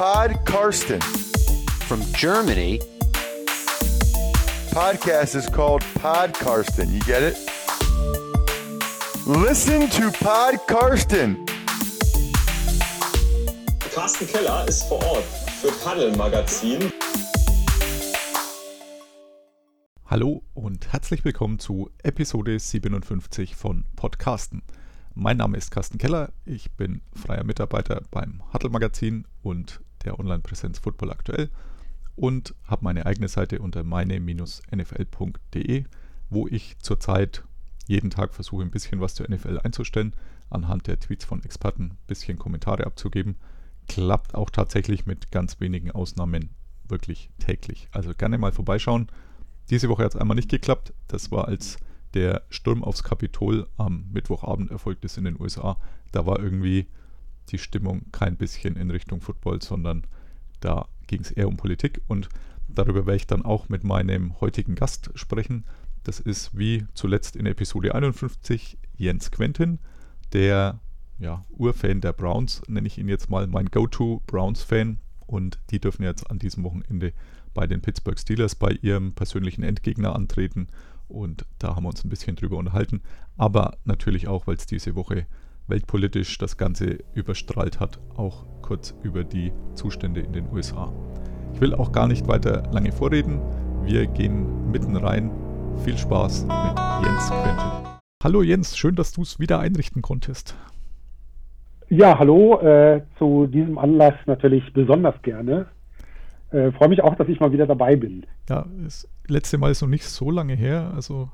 Pod Karsten. From Germany, Podcast is called Pod Karsten. You get it? Listen to Pod Karsten. Carsten Keller ist vor Ort für Paddel Magazin. Hallo und herzlich willkommen zu Episode 57 von Podcasten. Mein Name ist Carsten Keller, ich bin freier Mitarbeiter beim Huddle Magazin und der Online-Präsenz Football aktuell und habe meine eigene Seite unter meine-nfl.de, wo ich zurzeit jeden Tag versuche, ein bisschen was zur NFL einzustellen, anhand der Tweets von Experten ein bisschen Kommentare abzugeben. Klappt auch tatsächlich mit ganz wenigen Ausnahmen wirklich täglich. Also gerne mal vorbeischauen. Diese Woche hat es einmal nicht geklappt. Das war als der Sturm aufs Kapitol am Mittwochabend erfolgt ist in den USA. Da war irgendwie die Stimmung kein bisschen in Richtung Football, sondern da ging es eher um Politik und darüber werde ich dann auch mit meinem heutigen Gast sprechen. Das ist wie zuletzt in Episode 51 Jens Quentin, der ja, Urfan der Browns, nenne ich ihn jetzt mal, mein Go-To Browns-Fan. Und die dürfen jetzt an diesem Wochenende bei den Pittsburgh Steelers bei ihrem persönlichen Endgegner antreten. Und da haben wir uns ein bisschen drüber unterhalten. Aber natürlich auch, weil es diese Woche weltpolitisch das Ganze überstrahlt hat, auch kurz über die Zustände in den USA. Ich will auch gar nicht weiter lange vorreden. Wir gehen mitten rein. Viel Spaß mit Jens Quentin. Hallo Jens, schön, dass du es wieder einrichten konntest. Ja, hallo. Äh, zu diesem Anlass natürlich besonders gerne. Äh, Freue mich auch, dass ich mal wieder dabei bin. Ja, das letzte Mal ist noch nicht so lange her. Also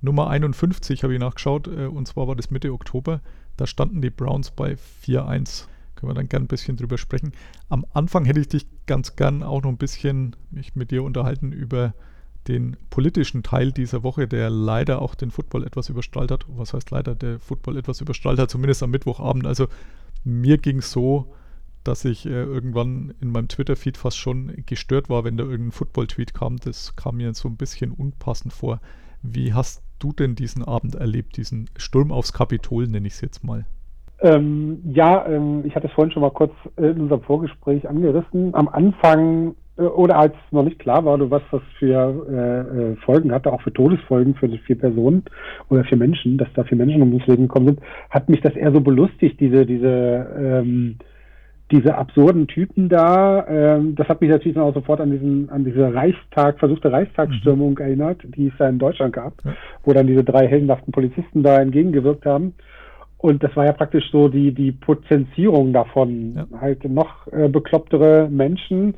Nummer 51 habe ich nachgeschaut. Äh, und zwar war das Mitte Oktober. Da standen die Browns bei 4-1. Können wir dann gern ein bisschen drüber sprechen. Am Anfang hätte ich dich ganz gern auch noch ein bisschen mich mit dir unterhalten über den politischen Teil dieser Woche, der leider auch den Football etwas überstrahlt hat. Was heißt leider, der Football etwas überstrahlt hat, zumindest am Mittwochabend. Also mir ging es so, dass ich äh, irgendwann in meinem Twitter-Feed fast schon gestört war, wenn da irgendein Football-Tweet kam. Das kam mir so ein bisschen unpassend vor. Wie hast du denn diesen Abend erlebt, diesen Sturm aufs Kapitol, nenne ich es jetzt mal? Ähm, ja, ähm, ich hatte es vorhin schon mal kurz in unserem Vorgespräch angerissen. Am Anfang äh, oder als noch nicht klar war, was das für äh, äh, Folgen hatte, auch für Todesfolgen für vier Personen oder vier Menschen, dass da vier Menschen ums Leben gekommen sind, hat mich das eher so belustigt, diese, diese, ähm, diese absurden Typen da. Ähm, das hat mich natürlich auch sofort an diesen, an diese Reichstag, versuchte Reichstagsstürmung mhm. erinnert, die es da in Deutschland gab, ja. wo dann diese drei heldenhaften Polizisten da entgegengewirkt haben. Und das war ja praktisch so die, die Potenzierung davon. Ja. Halt noch äh, beklopptere Menschen.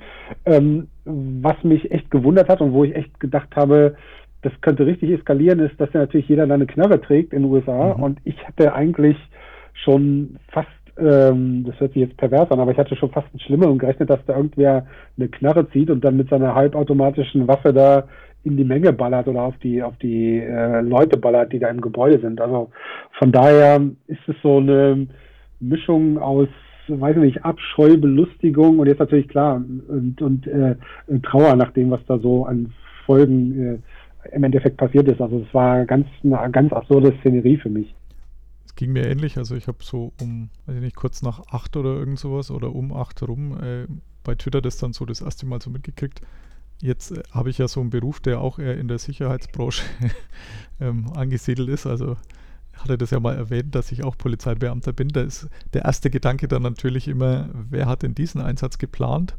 Ähm, was mich echt gewundert hat und wo ich echt gedacht habe, das könnte richtig eskalieren, ist, dass ja natürlich jeder da eine Knarre trägt in den USA. Mhm. Und ich hatte eigentlich schon fast, ähm, das hört sich jetzt pervers an, aber ich hatte schon fast ein Schlimmerem gerechnet, dass da irgendwer eine Knarre zieht und dann mit seiner halbautomatischen Waffe da in die Menge ballert oder auf die auf die äh, Leute ballert, die da im Gebäude sind. Also von daher ist es so eine Mischung aus, weiß ich nicht, Abscheu, Belustigung und jetzt natürlich klar und, und äh, Trauer nach dem, was da so an Folgen äh, im Endeffekt passiert ist. Also es war ganz eine ganz absurde Szenerie für mich. Es ging mir ähnlich. Also ich habe so um, weiß ich nicht, kurz nach acht oder irgend sowas oder um acht rum äh, bei Twitter das dann so das erste Mal so mitgekriegt Jetzt äh, habe ich ja so einen Beruf, der auch eher in der Sicherheitsbranche ähm, angesiedelt ist. Also hatte das ja mal erwähnt, dass ich auch Polizeibeamter bin. Da ist der erste Gedanke dann natürlich immer, wer hat denn diesen Einsatz geplant,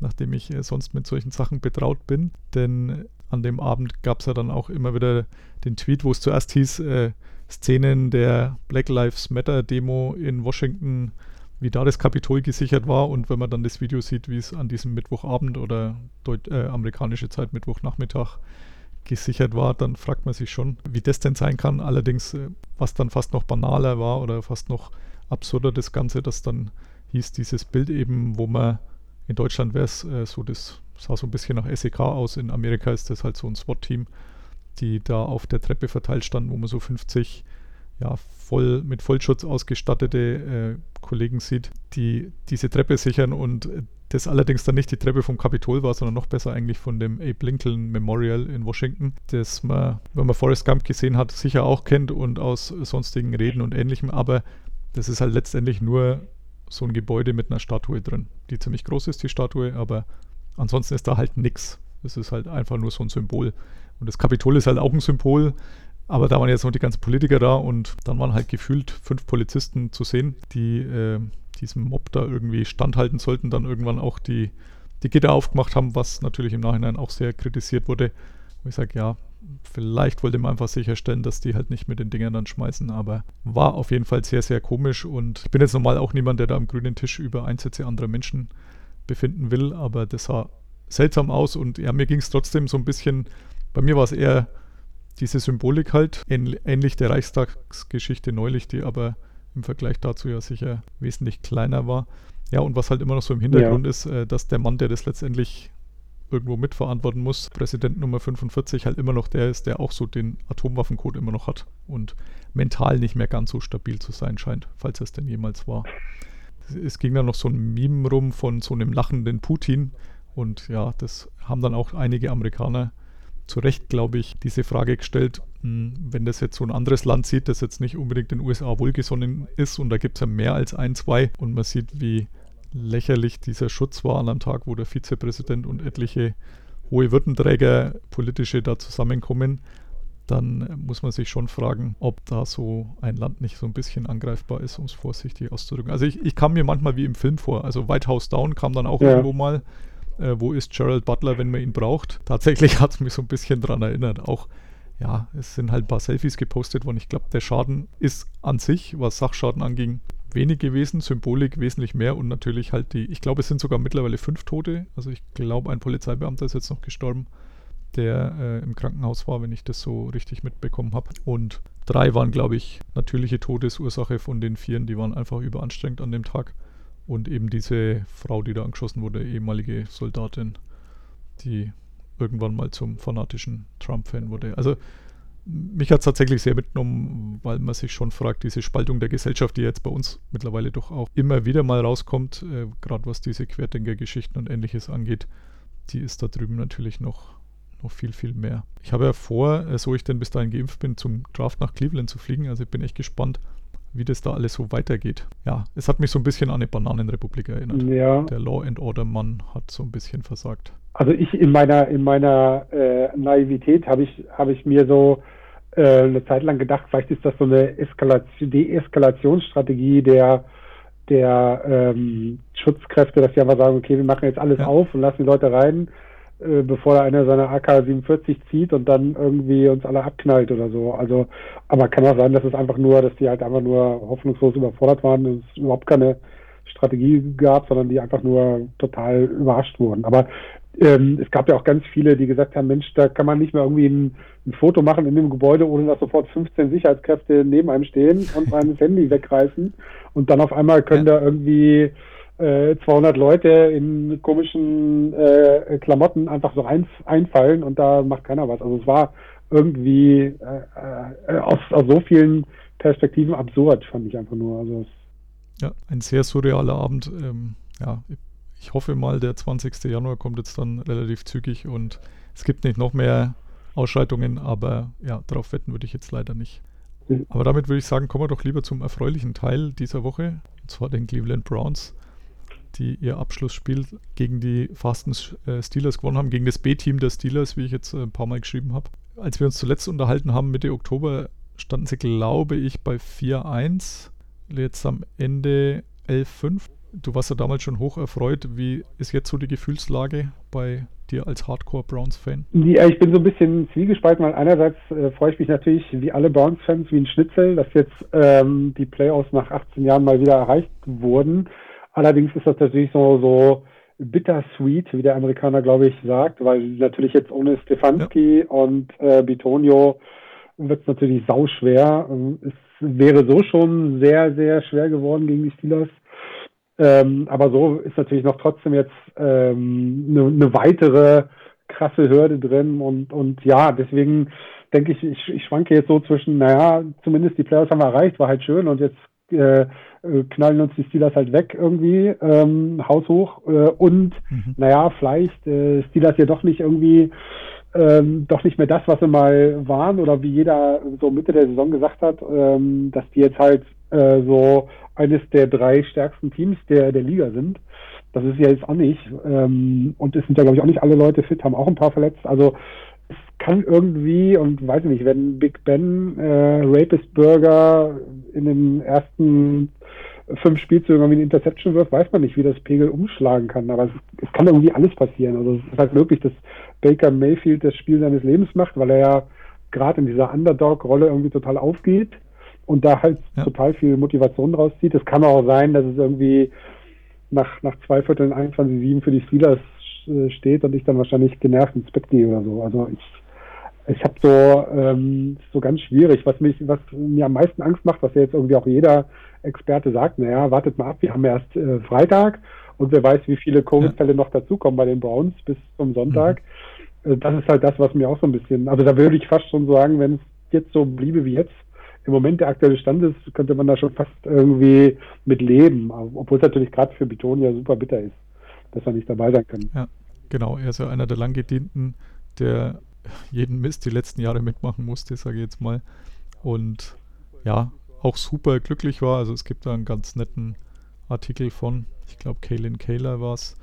nachdem ich äh, sonst mit solchen Sachen betraut bin. Denn an dem Abend gab es ja dann auch immer wieder den Tweet, wo es zuerst hieß, äh, Szenen der Black Lives Matter Demo in Washington wie da das Kapitol gesichert war und wenn man dann das Video sieht, wie es an diesem Mittwochabend oder Deut äh, amerikanische Zeit Mittwochnachmittag gesichert war, dann fragt man sich schon, wie das denn sein kann. Allerdings, äh, was dann fast noch banaler war oder fast noch absurder das Ganze, dass dann hieß dieses Bild eben, wo man in Deutschland wäre es äh, so, das sah so ein bisschen nach SEK aus, in Amerika ist das halt so ein SWAT-Team, die da auf der Treppe verteilt standen, wo man so 50 ja, voll mit Vollschutz ausgestattete äh, Kollegen sieht, die diese Treppe sichern und das allerdings dann nicht die Treppe vom Kapitol war, sondern noch besser eigentlich von dem Abe Lincoln Memorial in Washington, das man, wenn man Forrest Gump gesehen hat, sicher auch kennt und aus sonstigen Reden und ähnlichem, aber das ist halt letztendlich nur so ein Gebäude mit einer Statue drin, die ziemlich groß ist, die Statue, aber ansonsten ist da halt nichts. Es ist halt einfach nur so ein Symbol. Und das Kapitol ist halt auch ein Symbol, aber da waren jetzt noch die ganzen Politiker da und dann waren halt gefühlt fünf Polizisten zu sehen, die äh, diesem Mob da irgendwie standhalten sollten, dann irgendwann auch die, die Gitter aufgemacht haben, was natürlich im Nachhinein auch sehr kritisiert wurde. Wo ich sage, ja, vielleicht wollte man einfach sicherstellen, dass die halt nicht mit den Dingern dann schmeißen, aber war auf jeden Fall sehr, sehr komisch und ich bin jetzt normal auch niemand, der da am grünen Tisch über Einsätze anderer Menschen befinden will, aber das sah seltsam aus und ja, mir ging es trotzdem so ein bisschen, bei mir war es eher diese Symbolik halt, ähnlich der Reichstagsgeschichte neulich, die aber im Vergleich dazu ja sicher wesentlich kleiner war. Ja, und was halt immer noch so im Hintergrund ja. ist, äh, dass der Mann, der das letztendlich irgendwo mitverantworten muss, Präsident Nummer 45 halt immer noch der ist, der auch so den Atomwaffencode immer noch hat und mental nicht mehr ganz so stabil zu sein scheint, falls es denn jemals war. Es ging dann noch so ein Meme rum von so einem lachenden Putin und ja, das haben dann auch einige Amerikaner zu Recht, glaube ich, diese Frage gestellt, hm, wenn das jetzt so ein anderes Land sieht, das jetzt nicht unbedingt den USA wohlgesonnen ist und da gibt es ja mehr als ein, zwei und man sieht, wie lächerlich dieser Schutz war an einem Tag, wo der Vizepräsident und etliche hohe Würdenträger politische da zusammenkommen, dann muss man sich schon fragen, ob da so ein Land nicht so ein bisschen angreifbar ist, um es vorsichtig auszudrücken. Also ich, ich kam mir manchmal wie im Film vor. Also White House Down kam dann auch ja. irgendwo mal. Äh, wo ist Gerald Butler, wenn man ihn braucht? Tatsächlich hat es mich so ein bisschen daran erinnert. Auch, ja, es sind halt ein paar Selfies gepostet worden. Ich glaube, der Schaden ist an sich, was Sachschaden anging, wenig gewesen, Symbolik wesentlich mehr und natürlich halt die, ich glaube, es sind sogar mittlerweile fünf Tote. Also ich glaube, ein Polizeibeamter ist jetzt noch gestorben, der äh, im Krankenhaus war, wenn ich das so richtig mitbekommen habe. Und drei waren, glaube ich, natürliche Todesursache von den vieren, die waren einfach überanstrengend an dem Tag. Und eben diese Frau, die da angeschossen wurde, ehemalige Soldatin, die irgendwann mal zum fanatischen Trump-Fan wurde. Also mich hat es tatsächlich sehr mitgenommen, weil man sich schon fragt, diese Spaltung der Gesellschaft, die jetzt bei uns mittlerweile doch auch immer wieder mal rauskommt, äh, gerade was diese Querdenker-Geschichten und ähnliches angeht, die ist da drüben natürlich noch, noch viel, viel mehr. Ich habe ja vor, äh, so ich denn bis dahin geimpft bin, zum Draft nach Cleveland zu fliegen. Also ich bin echt gespannt, wie das da alles so weitergeht. Ja, es hat mich so ein bisschen an eine Bananenrepublik erinnert. Ja. Der Law and Order Mann hat so ein bisschen versagt. Also ich in meiner in meiner äh, Naivität habe ich habe ich mir so äh, eine Zeit lang gedacht, vielleicht ist das so eine Eskalation, Deeskalationsstrategie der der ähm, Schutzkräfte, dass die einfach sagen, okay, wir machen jetzt alles ja. auf und lassen die Leute rein, äh, bevor da einer seine AK-47 zieht und dann irgendwie uns alle abknallt oder so. Also, aber kann auch sein, dass es einfach nur, dass die halt einfach nur hoffnungslos überfordert waren und es überhaupt keine Strategie gab, sondern die einfach nur total überrascht wurden. Aber ähm, es gab ja auch ganz viele, die gesagt haben, Mensch, da kann man nicht mehr irgendwie ein, ein, Foto machen in dem Gebäude, ohne dass sofort 15 Sicherheitskräfte neben einem stehen und sein Handy wegreißen. Und dann auf einmal können ja. da irgendwie äh, 200 Leute in komischen äh, Klamotten einfach so ein, einfallen und da macht keiner was. Also es war irgendwie äh, äh, aus, aus so vielen Perspektiven absurd, fand ich einfach nur. Also ja, ein sehr surrealer Abend. Ähm, ja, ich hoffe mal, der 20. Januar kommt jetzt dann relativ zügig und es gibt nicht noch mehr Ausschreitungen, aber ja, darauf wetten würde ich jetzt leider nicht. Aber damit würde ich sagen, kommen wir doch lieber zum erfreulichen Teil dieser Woche, und zwar den Cleveland Browns die ihr Abschlussspiel gegen die Fasten äh, Steelers gewonnen haben, gegen das B-Team der Steelers, wie ich jetzt äh, ein paar Mal geschrieben habe. Als wir uns zuletzt unterhalten haben, Mitte Oktober, standen sie, glaube ich, bei 4-1. Jetzt am Ende 11-5. Du warst ja damals schon hoch erfreut. Wie ist jetzt so die Gefühlslage bei dir als Hardcore-Browns-Fan? Ja, ich bin so ein bisschen zwiegespalten, weil einerseits äh, freue ich mich natürlich wie alle Browns-Fans wie ein Schnitzel, dass jetzt ähm, die Playoffs nach 18 Jahren mal wieder erreicht wurden. Allerdings ist das natürlich so, so bittersweet, wie der Amerikaner, glaube ich, sagt, weil natürlich jetzt ohne Stefanski ja. und äh, Bitonio wird es natürlich sauschwer. Ähm, es wäre so schon sehr, sehr schwer geworden gegen die Steelers. Ähm, aber so ist natürlich noch trotzdem jetzt eine ähm, ne, ne weitere krasse Hürde drin und, und ja, deswegen denke ich, ich, ich schwanke jetzt so zwischen, naja, zumindest die Playoffs haben wir erreicht, war halt schön und jetzt äh, äh, knallen uns die Steelers halt weg irgendwie, ähm, haushoch. Äh, und mhm. naja, vielleicht äh, Steelers ja doch nicht irgendwie ähm, doch nicht mehr das, was sie mal waren oder wie jeder so Mitte der Saison gesagt hat, ähm, dass die jetzt halt äh, so eines der drei stärksten Teams der, der Liga sind. Das ist ja jetzt auch nicht. Ähm, und es sind ja, glaube ich, auch nicht alle Leute fit, haben auch ein paar verletzt. Also es kann irgendwie, und weiß nicht, wenn Big Ben äh, Rapist Burger in den ersten fünf Spielzügen irgendwie eine Interception wirft, weiß man nicht, wie das Pegel umschlagen kann. Aber es, es kann irgendwie alles passieren. Also es ist halt möglich, dass Baker Mayfield das Spiel seines Lebens macht, weil er ja gerade in dieser Underdog-Rolle irgendwie total aufgeht und da halt Ja. total viel Motivation draus zieht. Es kann auch sein, dass es irgendwie nach, nach zwei Vierteln 21-7 für die Steelers äh, steht und ich dann wahrscheinlich genervt ins Bett gehe oder so. Also ich, ich habe so, ähm, so ganz schwierig, was mich, was mir am meisten Angst macht, was ja jetzt irgendwie auch jeder Experte sagt, naja, wartet mal ab, wir haben erst äh, Freitag und wer weiß, wie viele Covid-Fälle noch dazukommen bei den Browns bis zum Sonntag. Äh, Das ist halt das, was mir auch so ein bisschen, also da würde ich fast schon sagen, wenn es jetzt so bliebe wie jetzt, im Moment der aktuelle Stand ist, könnte man da schon fast irgendwie mit leben, obwohl es natürlich gerade für Bitonia super bitter ist, dass wir nicht dabei sein können. Ja, genau. Er ist ja einer der Langgedienten, der jeden Mist die letzten Jahre mitmachen musste, sage ich jetzt mal. Und ja, auch super glücklich war. Also es gibt da einen ganz netten Artikel von, ich glaube, Kaylin Kaler war es,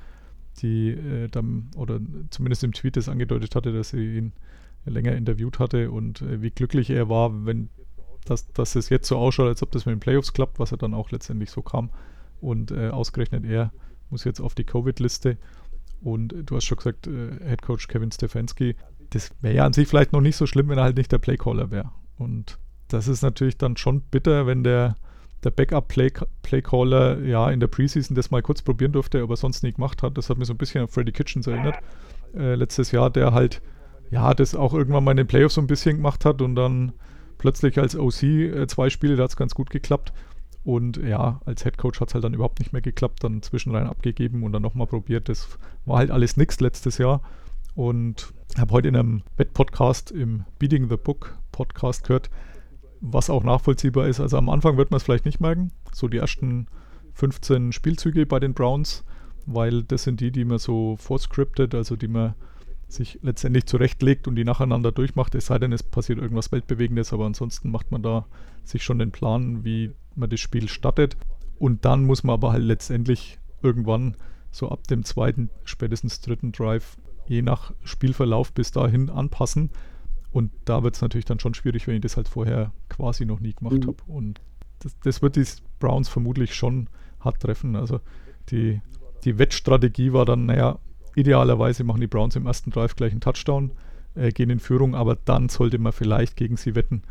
die äh, dann, oder zumindest im Tweet das angedeutet hatte, dass sie ihn länger interviewt hatte und äh, wie glücklich er war, wenn dass, dass es jetzt so ausschaut, als ob das mit den Playoffs klappt, was ja dann auch letztendlich so kam. Und äh, ausgerechnet er muss jetzt auf die Covid-Liste. Und äh, du hast schon gesagt, äh, Head Coach Kevin Stefanski, das wäre ja an sich vielleicht noch nicht so schlimm, wenn er halt nicht der Playcaller wäre. Und das ist natürlich dann schon bitter, wenn der, der Backup-Playcaller ja in der Preseason das mal kurz probieren durfte, aber sonst nie gemacht hat. Das hat mich so ein bisschen an Freddy Kitchens erinnert. Äh, letztes Jahr, der halt, ja, das auch irgendwann mal in den Playoffs so ein bisschen gemacht hat und dann plötzlich als OC äh, zwei Spiele, da hat es ganz gut geklappt. Und ja, als Head Coach hat es halt dann überhaupt nicht mehr geklappt, dann zwischenrein abgegeben und dann nochmal probiert. Das war halt alles nix letztes Jahr. Und habe heute in einem Wett-Podcast im Beating the Book Podcast gehört, was auch nachvollziehbar ist. Also am Anfang wird man es vielleicht nicht merken, so die ersten 15 Spielzüge bei den Browns, weil das sind die, die man so vorscriptet, also die man sich letztendlich zurechtlegt und die nacheinander durchmacht, es sei denn, es passiert irgendwas Weltbewegendes, aber ansonsten macht man da sich schon den Plan, wie man das Spiel startet. Und dann muss man aber halt letztendlich irgendwann so ab dem zweiten, spätestens dritten Drive, je nach Spielverlauf bis dahin anpassen. Und da wird es natürlich dann schon schwierig, wenn ich das halt vorher quasi noch nie gemacht Mhm. habe. Und das, das wird die Browns vermutlich schon hart treffen. Also die, die Wettstrategie war dann, naja, idealerweise machen die Browns im ersten Drive gleich einen Touchdown, äh, gehen in Führung, aber dann sollte man vielleicht gegen sie wetten,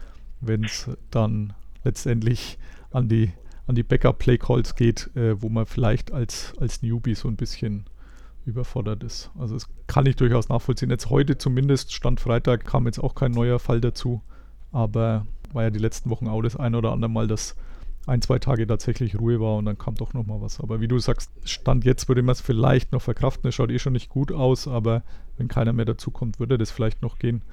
wenn es dann letztendlich an die, an die Backup-Play-Calls geht, äh, wo man vielleicht als, als Newbie so ein bisschen überfordert ist. Also das kann ich durchaus nachvollziehen. Jetzt heute zumindest, Stand Freitag, kam jetzt auch kein neuer Fall dazu, aber war ja die letzten Wochen auch das ein oder andere Mal, dass ein, zwei Tage tatsächlich Ruhe war und dann kam doch nochmal was. Aber wie du sagst, Stand jetzt würde man es vielleicht noch verkraften. Es schaut eh schon nicht gut aus, aber wenn keiner mehr dazukommt, würde das vielleicht noch gehen.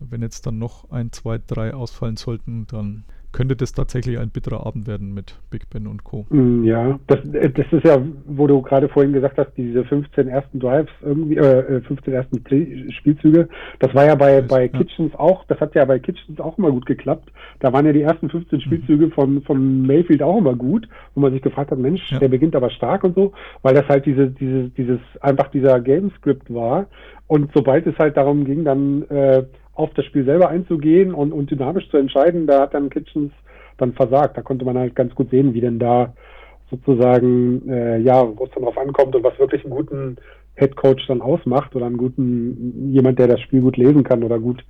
Wenn jetzt dann noch ein, zwei, drei ausfallen sollten, dann könnte das tatsächlich ein bitterer Abend werden mit Big Ben und Co. Mm, Ja, das, äh, das ist ja, wo du gerade vorhin gesagt hast, diese 15 ersten Drives irgendwie, äh, 15 ersten Tri- Spielzüge, das war ja bei, bei Ja. Kitchens auch, das hat ja bei Kitchens auch immer gut geklappt. Da waren ja die ersten 15 Spielzüge von, von Mayfield auch immer gut, wo man sich gefragt hat, Mensch, Ja. der beginnt aber stark und so, weil das halt diese, diese, dieses, einfach dieser Game-Script war. Und sobald es halt darum ging, dann äh, auf das Spiel selber einzugehen und, und dynamisch zu entscheiden, da hat dann Kitchens dann versagt. Da konnte man halt ganz gut sehen, wie denn da sozusagen, äh, ja, wo es dann drauf ankommt und was wirklich einen guten Head Coach dann ausmacht oder einen guten, jemand, der das Spiel gut lesen kann oder gut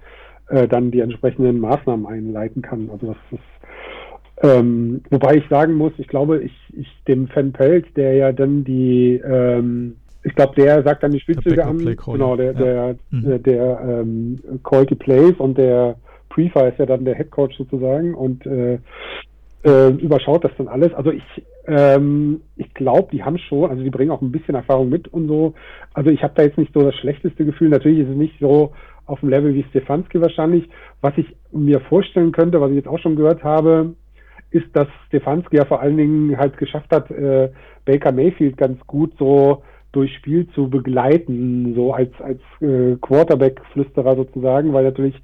äh, dann die entsprechenden Maßnahmen einleiten kann. Also das ist, ähm, wobei ich sagen muss, ich glaube, ich, ich dem Fan Pelt, der ja dann die, ähm, ich glaube, der sagt dann die Spielzüge an, genau, der, ja. der, Mhm. der, der ähm, Call the Plays und der Prefer ist ja dann der Head Coach sozusagen und äh, äh, überschaut das dann alles. Also ich, ähm, ich glaube, die haben schon, also die bringen auch ein bisschen Erfahrung mit und so. Also ich habe da jetzt nicht so das schlechteste Gefühl. Natürlich ist es nicht so auf dem Level wie Stefanski wahrscheinlich. Was ich mir vorstellen könnte, was ich jetzt auch schon gehört habe, ist, dass Stefanski ja vor allen Dingen halt geschafft hat, äh, Baker Mayfield ganz gut so durch Spiel zu begleiten, so als, als äh, Quarterback-Flüsterer sozusagen, weil natürlich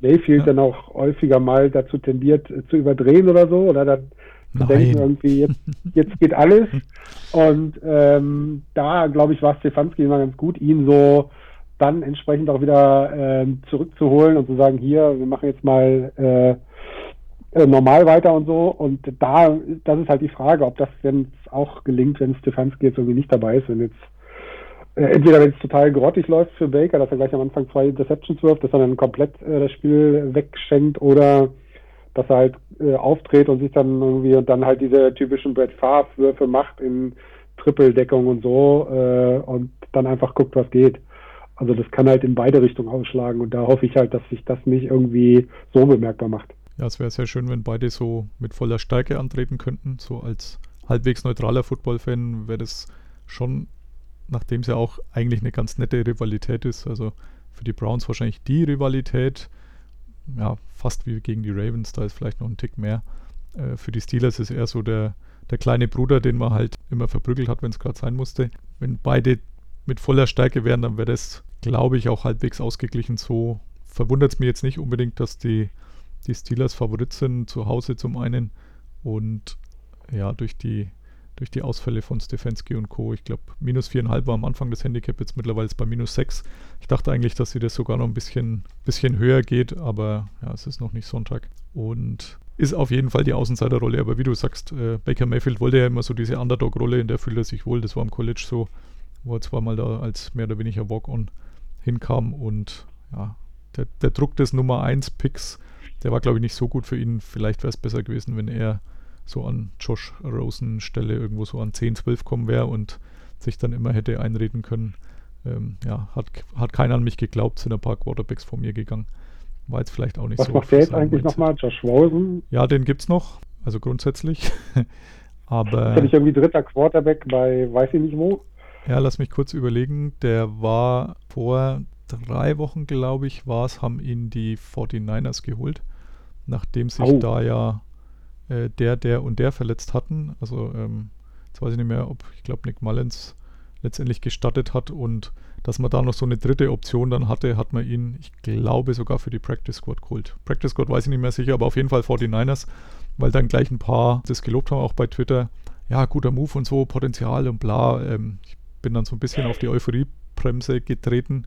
Mayfield Ja. dann auch häufiger mal dazu tendiert äh, zu überdrehen oder so, oder dann zu Nein. denken, irgendwie jetzt, jetzt geht alles. Und ähm, da, glaube ich, war Stefanski immer ganz gut, ihn so dann entsprechend auch wieder ähm, zurückzuholen und zu sagen, hier, wir machen jetzt mal äh, äh, normal weiter und so. Und da, das ist halt die Frage, ob das denn auch gelingt, wenn Stefanski jetzt irgendwie nicht dabei ist, wenn jetzt entweder wenn es total grottig läuft für Baker, dass er gleich am Anfang zwei Interceptions wirft, dass er dann komplett äh, das Spiel wegschenkt oder dass er halt äh, auftritt und sich dann irgendwie und dann halt diese typischen Brett Favre Würfe macht in Trippeldeckung und so äh, und dann einfach guckt, was geht. Also das kann halt in beide Richtungen ausschlagen und da hoffe ich halt, dass sich das nicht irgendwie so bemerkbar macht. Ja, es wäre sehr schön, wenn beide so mit voller Stärke antreten könnten. So als halbwegs neutraler Football-Fan wäre das schon, nachdem es ja auch eigentlich eine ganz nette Rivalität ist, also für die Browns wahrscheinlich die Rivalität, ja, fast wie gegen die Ravens, da ist vielleicht noch ein Tick mehr. Äh, für die Steelers ist eher so der, der kleine Bruder, den man halt immer verprügelt hat, wenn es gerade sein musste. Wenn beide mit voller Stärke wären, dann wäre das, glaube ich, auch halbwegs ausgeglichen. So verwundert es mir jetzt nicht unbedingt, dass die, die Steelers Favorit sind, zu Hause zum einen und ja, durch die, durch die Ausfälle von Stefanski und Co. Ich glaube, minus viereinhalb war am Anfang das Handicap, jetzt mittlerweile ist bei minus sechs. Ich dachte eigentlich, dass sie das sogar noch ein bisschen, bisschen höher geht, aber ja, es ist noch nicht Sonntag. Und ist auf jeden Fall die Außenseiterrolle. Aber wie du sagst, äh, Baker Mayfield wollte ja immer so diese Underdog-Rolle, in der fühlt er sich wohl. Das war im College so, wo er zweimal da als mehr oder weniger Walk-On hinkam. Und ja, der, der Druck des Nummer 1 Picks, der war, glaube ich, nicht so gut für ihn. Vielleicht wäre es besser gewesen, wenn er so an Josh Rosen Stelle irgendwo so an 10, 12 kommen wäre und sich dann immer hätte einreden können. Ähm, ja, hat, hat keiner an mich geglaubt, sind ein paar Quarterbacks vor mir gegangen. War jetzt vielleicht auch nicht Was so. macht für der jetzt eigentlich nochmal? Josh Rosen? Ja, den gibt's noch, also grundsätzlich. Aber er nicht irgendwie dritter Quarterback bei weiß ich nicht wo? ja, lass mich kurz überlegen. Der war vor drei Wochen, glaube ich, war es, haben ihn die 49ers geholt, nachdem sich Au. da ja äh, der, der und der verletzt hatten. Also ähm, jetzt weiß ich nicht mehr, ob ich glaube Nick Mullins letztendlich gestattet hat und dass man da noch so eine dritte Option dann hatte, hat man ihn, ich glaube, sogar für die Practice Squad geholt. Practice Squad weiß ich nicht mehr sicher, aber auf jeden Fall 49ers, weil dann gleich ein paar das gelobt haben, auch bei Twitter. Ja, guter Move und so, Potenzial und bla. Ähm, ich bin dann so ein bisschen auf die Euphoriebremse getreten.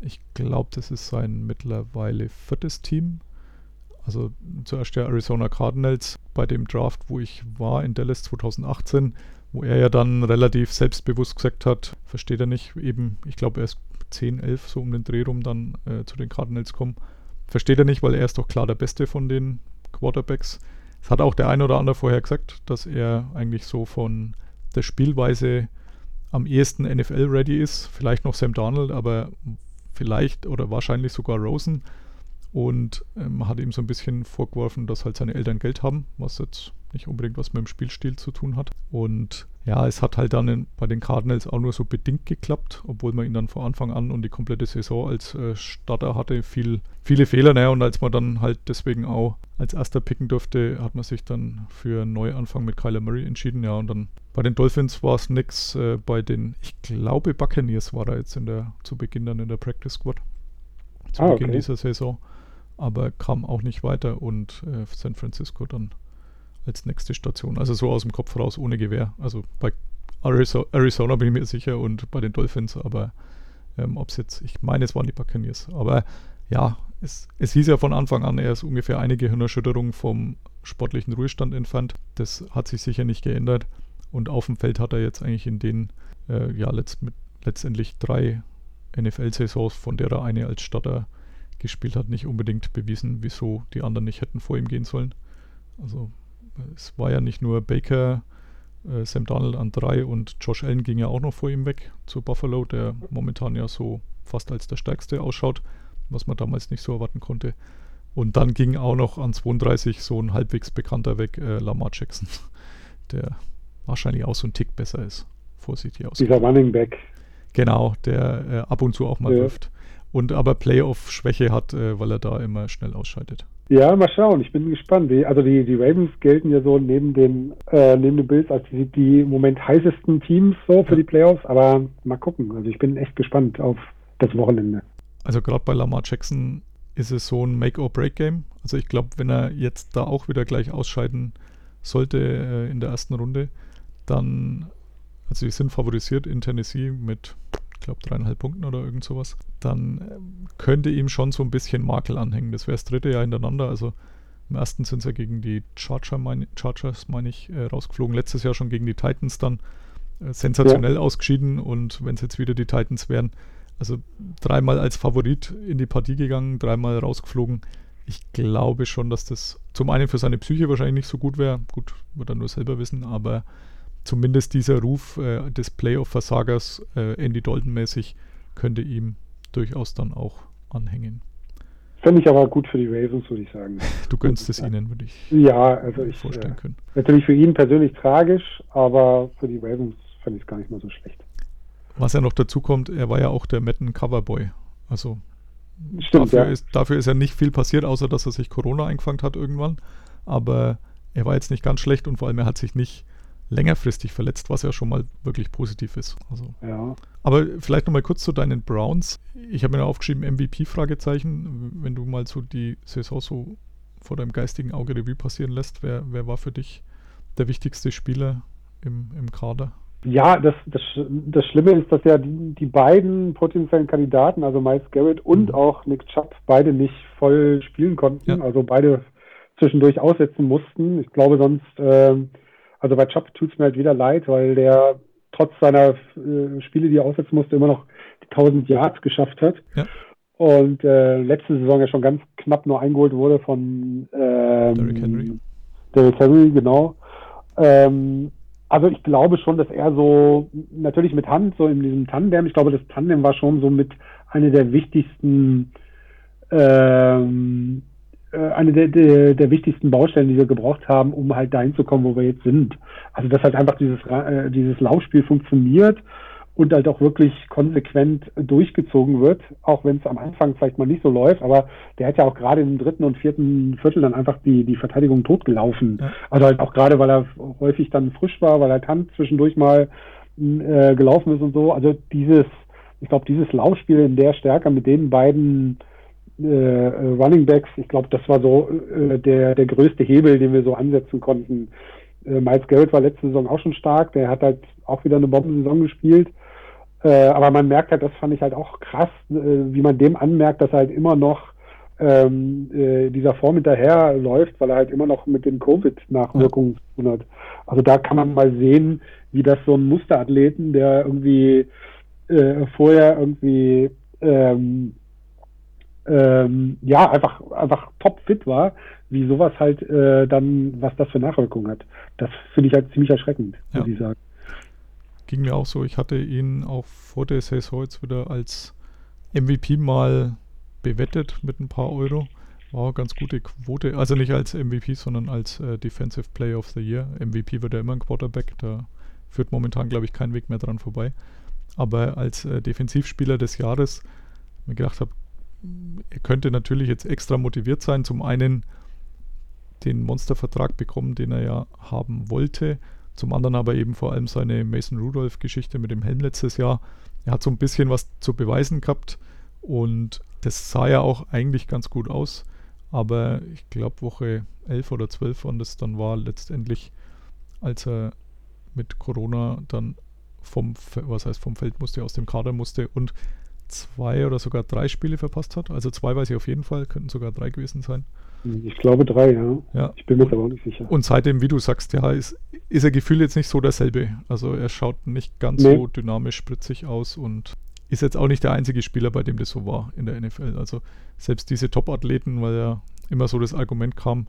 Ich glaube, das ist sein mittlerweile viertes Team. Also zuerst der Arizona Cardinals bei dem Draft, wo ich war in Dallas 2018, wo er ja dann relativ selbstbewusst gesagt hat, versteht er nicht, eben, ich glaube, er ist 10, 11 so um den Dreh rum dann äh, zu den Cardinals kommen. Versteht er nicht, weil er ist doch klar der Beste von den Quarterbacks. Das hat auch der eine oder andere vorher gesagt, dass er eigentlich so von der Spielweise am ehesten NFL-ready ist. Vielleicht noch Sam Darnold, aber vielleicht oder wahrscheinlich sogar Rosen. Und ähm, hat ihm so ein bisschen vorgeworfen, dass halt seine Eltern Geld haben, was jetzt nicht unbedingt was mit dem Spielstil zu tun hat. Und ja, es hat halt dann in, bei den Cardinals auch nur so bedingt geklappt, obwohl man ihn dann von Anfang an und die komplette Saison als äh, Starter hatte. Viel, viele Fehler, naja, und als man dann halt deswegen auch als erster picken durfte, hat man sich dann für einen Neuanfang mit Kyler Murray entschieden. Ja, und dann bei den Dolphins war es nix. Äh, bei den, ich glaube, Buccaneers war da jetzt in der, zu Beginn dann in der Practice Squad. Zu Ah, Beginn okay. dieser Saison. Aber kam auch nicht weiter und äh, San Francisco dann als nächste Station. Also so aus dem Kopf raus, ohne Gewehr. Also bei Arizo- Arizona bin ich mir sicher und bei den Dolphins, aber ähm, ob es jetzt, ich meine, es waren die Buccaneers. Aber ja, es, es hieß ja von Anfang an, er ist ungefähr eine Gehirnerschütterung vom sportlichen Ruhestand entfernt. Das hat sich sicher nicht geändert. Und auf dem Feld hat er jetzt eigentlich in den, äh, ja, letzt, mit, letztendlich drei NFL-Saisons, von der er eine als Starter gespielt hat, nicht unbedingt bewiesen, wieso die anderen nicht hätten vor ihm gehen sollen. Also äh, es war ja nicht nur Baker, äh, Sam Donald an drei und Josh Allen ging ja auch noch vor ihm weg zu Buffalo, der momentan ja so fast als der stärkste ausschaut, was man damals nicht so erwarten konnte. Und dann ging auch noch an 32 so ein halbwegs bekannter weg, äh, Lamar Jackson, der wahrscheinlich auch so ein Tick besser ist. Vorsichtig aus. Dieser Running Back. Genau, der äh, ab und zu auch mal Ja. wirft. Und aber Playoff-Schwäche hat, äh, weil er da immer schnell ausscheidet. Ja, mal schauen. Ich bin gespannt. Die, also die, die Ravens gelten ja so neben den, äh, neben den Bills als die, die im Moment heißesten Teams so für die Playoffs. Aber mal gucken. Also ich bin echt gespannt auf das Wochenende. Also gerade bei Lamar Jackson ist es so ein Make-or-Break-Game. Also ich glaube, wenn er jetzt da auch wieder gleich ausscheiden sollte äh, in der ersten Runde, dann, also die sind favorisiert in Tennessee mit, glaube, dreieinhalb Punkten oder irgend sowas, dann ähm, könnte ihm schon so ein bisschen Makel anhängen. Das wäre das dritte Jahr hintereinander. Also im ersten sind sie ja gegen die Charger, mein, Chargers, meine ich, äh, rausgeflogen. Letztes Jahr schon gegen die Titans dann äh, sensationell ja. ausgeschieden. Und wenn es jetzt wieder die Titans wären, also dreimal als Favorit in die Partie gegangen, dreimal rausgeflogen. Ich glaube schon, dass das zum einen für seine Psyche wahrscheinlich nicht so gut wäre. Gut, wird er nur selber wissen, aber zumindest dieser Ruf äh, des Playoff-Versagers äh, Andy Dalton-mäßig könnte ihm durchaus dann auch anhängen. Fände ich aber gut für die Ravens, würde ich sagen. Du gönnst es ihnen, würde ich ja, also ich, vorstellen äh, können. Natürlich für ihn persönlich tragisch, aber für die Ravens fände ich es gar nicht mal so schlecht. Was ja noch dazu kommt, er war ja auch der Madden Coverboy. Also Stimmt, dafür, ja. ist, dafür ist ja nicht viel passiert, außer dass er sich Corona eingefangen hat irgendwann. Aber er war jetzt nicht ganz schlecht und vor allem er hat sich nicht längerfristig verletzt, was ja schon mal wirklich positiv ist. Also. Ja. Aber vielleicht nochmal kurz zu deinen Browns. Ich habe mir aufgeschrieben, MVP-Fragezeichen. Wenn du mal so die Saison so vor deinem geistigen Auge Revue passieren lässt, wer, wer war für dich der wichtigste Spieler im, im Kader? Ja, das, das, das Schlimme ist, dass ja die, die beiden potenziellen Kandidaten, also Miles Garrett und mhm. auch Nick Chubb, beide nicht voll spielen konnten, ja. also beide zwischendurch aussetzen mussten. Ich glaube sonst, äh, also bei Chubb tut es mir halt wieder leid, weil der trotz seiner äh, Spiele, die er aussetzen musste, immer noch die 1000 Yards geschafft hat. Ja. Und äh, letzte Saison ja schon ganz knapp nur eingeholt wurde von ähm, Derrick Henry. Derrick Henry, genau. Ähm, also ich glaube schon, dass er so, natürlich mit Hand, so in diesem Tandem, ich glaube, das Tandem war schon so mit einer der wichtigsten, ähm, äh, eine der, der, der, wichtigsten Baustellen, die wir gebraucht haben, um halt dahin zu kommen, wo wir jetzt sind. Also dass halt einfach dieses, äh, dieses Laufspiel funktioniert und halt auch wirklich konsequent durchgezogen wird, auch wenn es am Anfang vielleicht mal nicht so läuft, aber der hat ja auch gerade im dritten und vierten Viertel dann einfach die, die Verteidigung totgelaufen. Ja. Also halt auch gerade, weil er häufig dann frisch war, weil er Tant zwischendurch mal äh, gelaufen ist und so. Also dieses, ich glaube, dieses Laufspiel in der Stärke mit den beiden äh, Running Backs, ich glaube, das war so äh, der, der größte Hebel, den wir so ansetzen konnten. Äh, Miles Garrett war letzte Saison auch schon stark, der hat halt auch wieder eine Bombensaison gespielt. Äh, aber man merkt halt, das fand ich halt auch krass, äh, wie man dem anmerkt, dass er halt immer noch ähm, äh, dieser Form hinterher läuft, weil er halt immer noch mit den Covid-Nachwirkungen zu tun hat. Also da kann man mal sehen, wie das so ein Musterathleten, der irgendwie äh, vorher irgendwie ähm, ähm, ja einfach einfach top fit war, wie sowas halt äh, dann, was das für Nachwirkungen hat. Das finde ich halt ziemlich erschreckend, ja. muss ich sagen ging mir auch so. Ich hatte ihn auch vor der Saison jetzt wieder als MVP mal bewettet mit ein paar Euro. War ganz gute Quote. Also nicht als MVP, sondern als äh, Defensive Player of the Year. MVP wird ja immer ein Quarterback. Da führt momentan, glaube ich, kein Weg mehr dran vorbei. Aber als äh, Defensivspieler des Jahres mir gedacht habe, er könnte natürlich jetzt extra motiviert sein. Zum einen den Monstervertrag bekommen, den er ja haben wollte. Zum anderen aber eben vor allem seine Mason Rudolph-Geschichte mit dem Helm letztes Jahr. Er hat so ein bisschen was zu beweisen gehabt und das sah ja auch eigentlich ganz gut aus. Aber ich glaube, Woche 11 oder 12 und das dann war letztendlich, als er mit Corona dann vom, was heißt vom Feld musste, aus dem Kader musste und zwei oder sogar drei Spiele verpasst hat. Also zwei weiß ich auf jeden Fall, könnten sogar drei gewesen sein. Ich glaube drei, ja. ja. Ich bin mir aber auch nicht sicher. Und seitdem, wie du sagst, ja, ist, ist er gefühlt jetzt nicht so derselbe. Also er schaut nicht ganz nee. so dynamisch spritzig aus und ist jetzt auch nicht der einzige Spieler, bei dem das so war in der NFL. Also selbst diese Top-Athleten, weil ja immer so das Argument kam,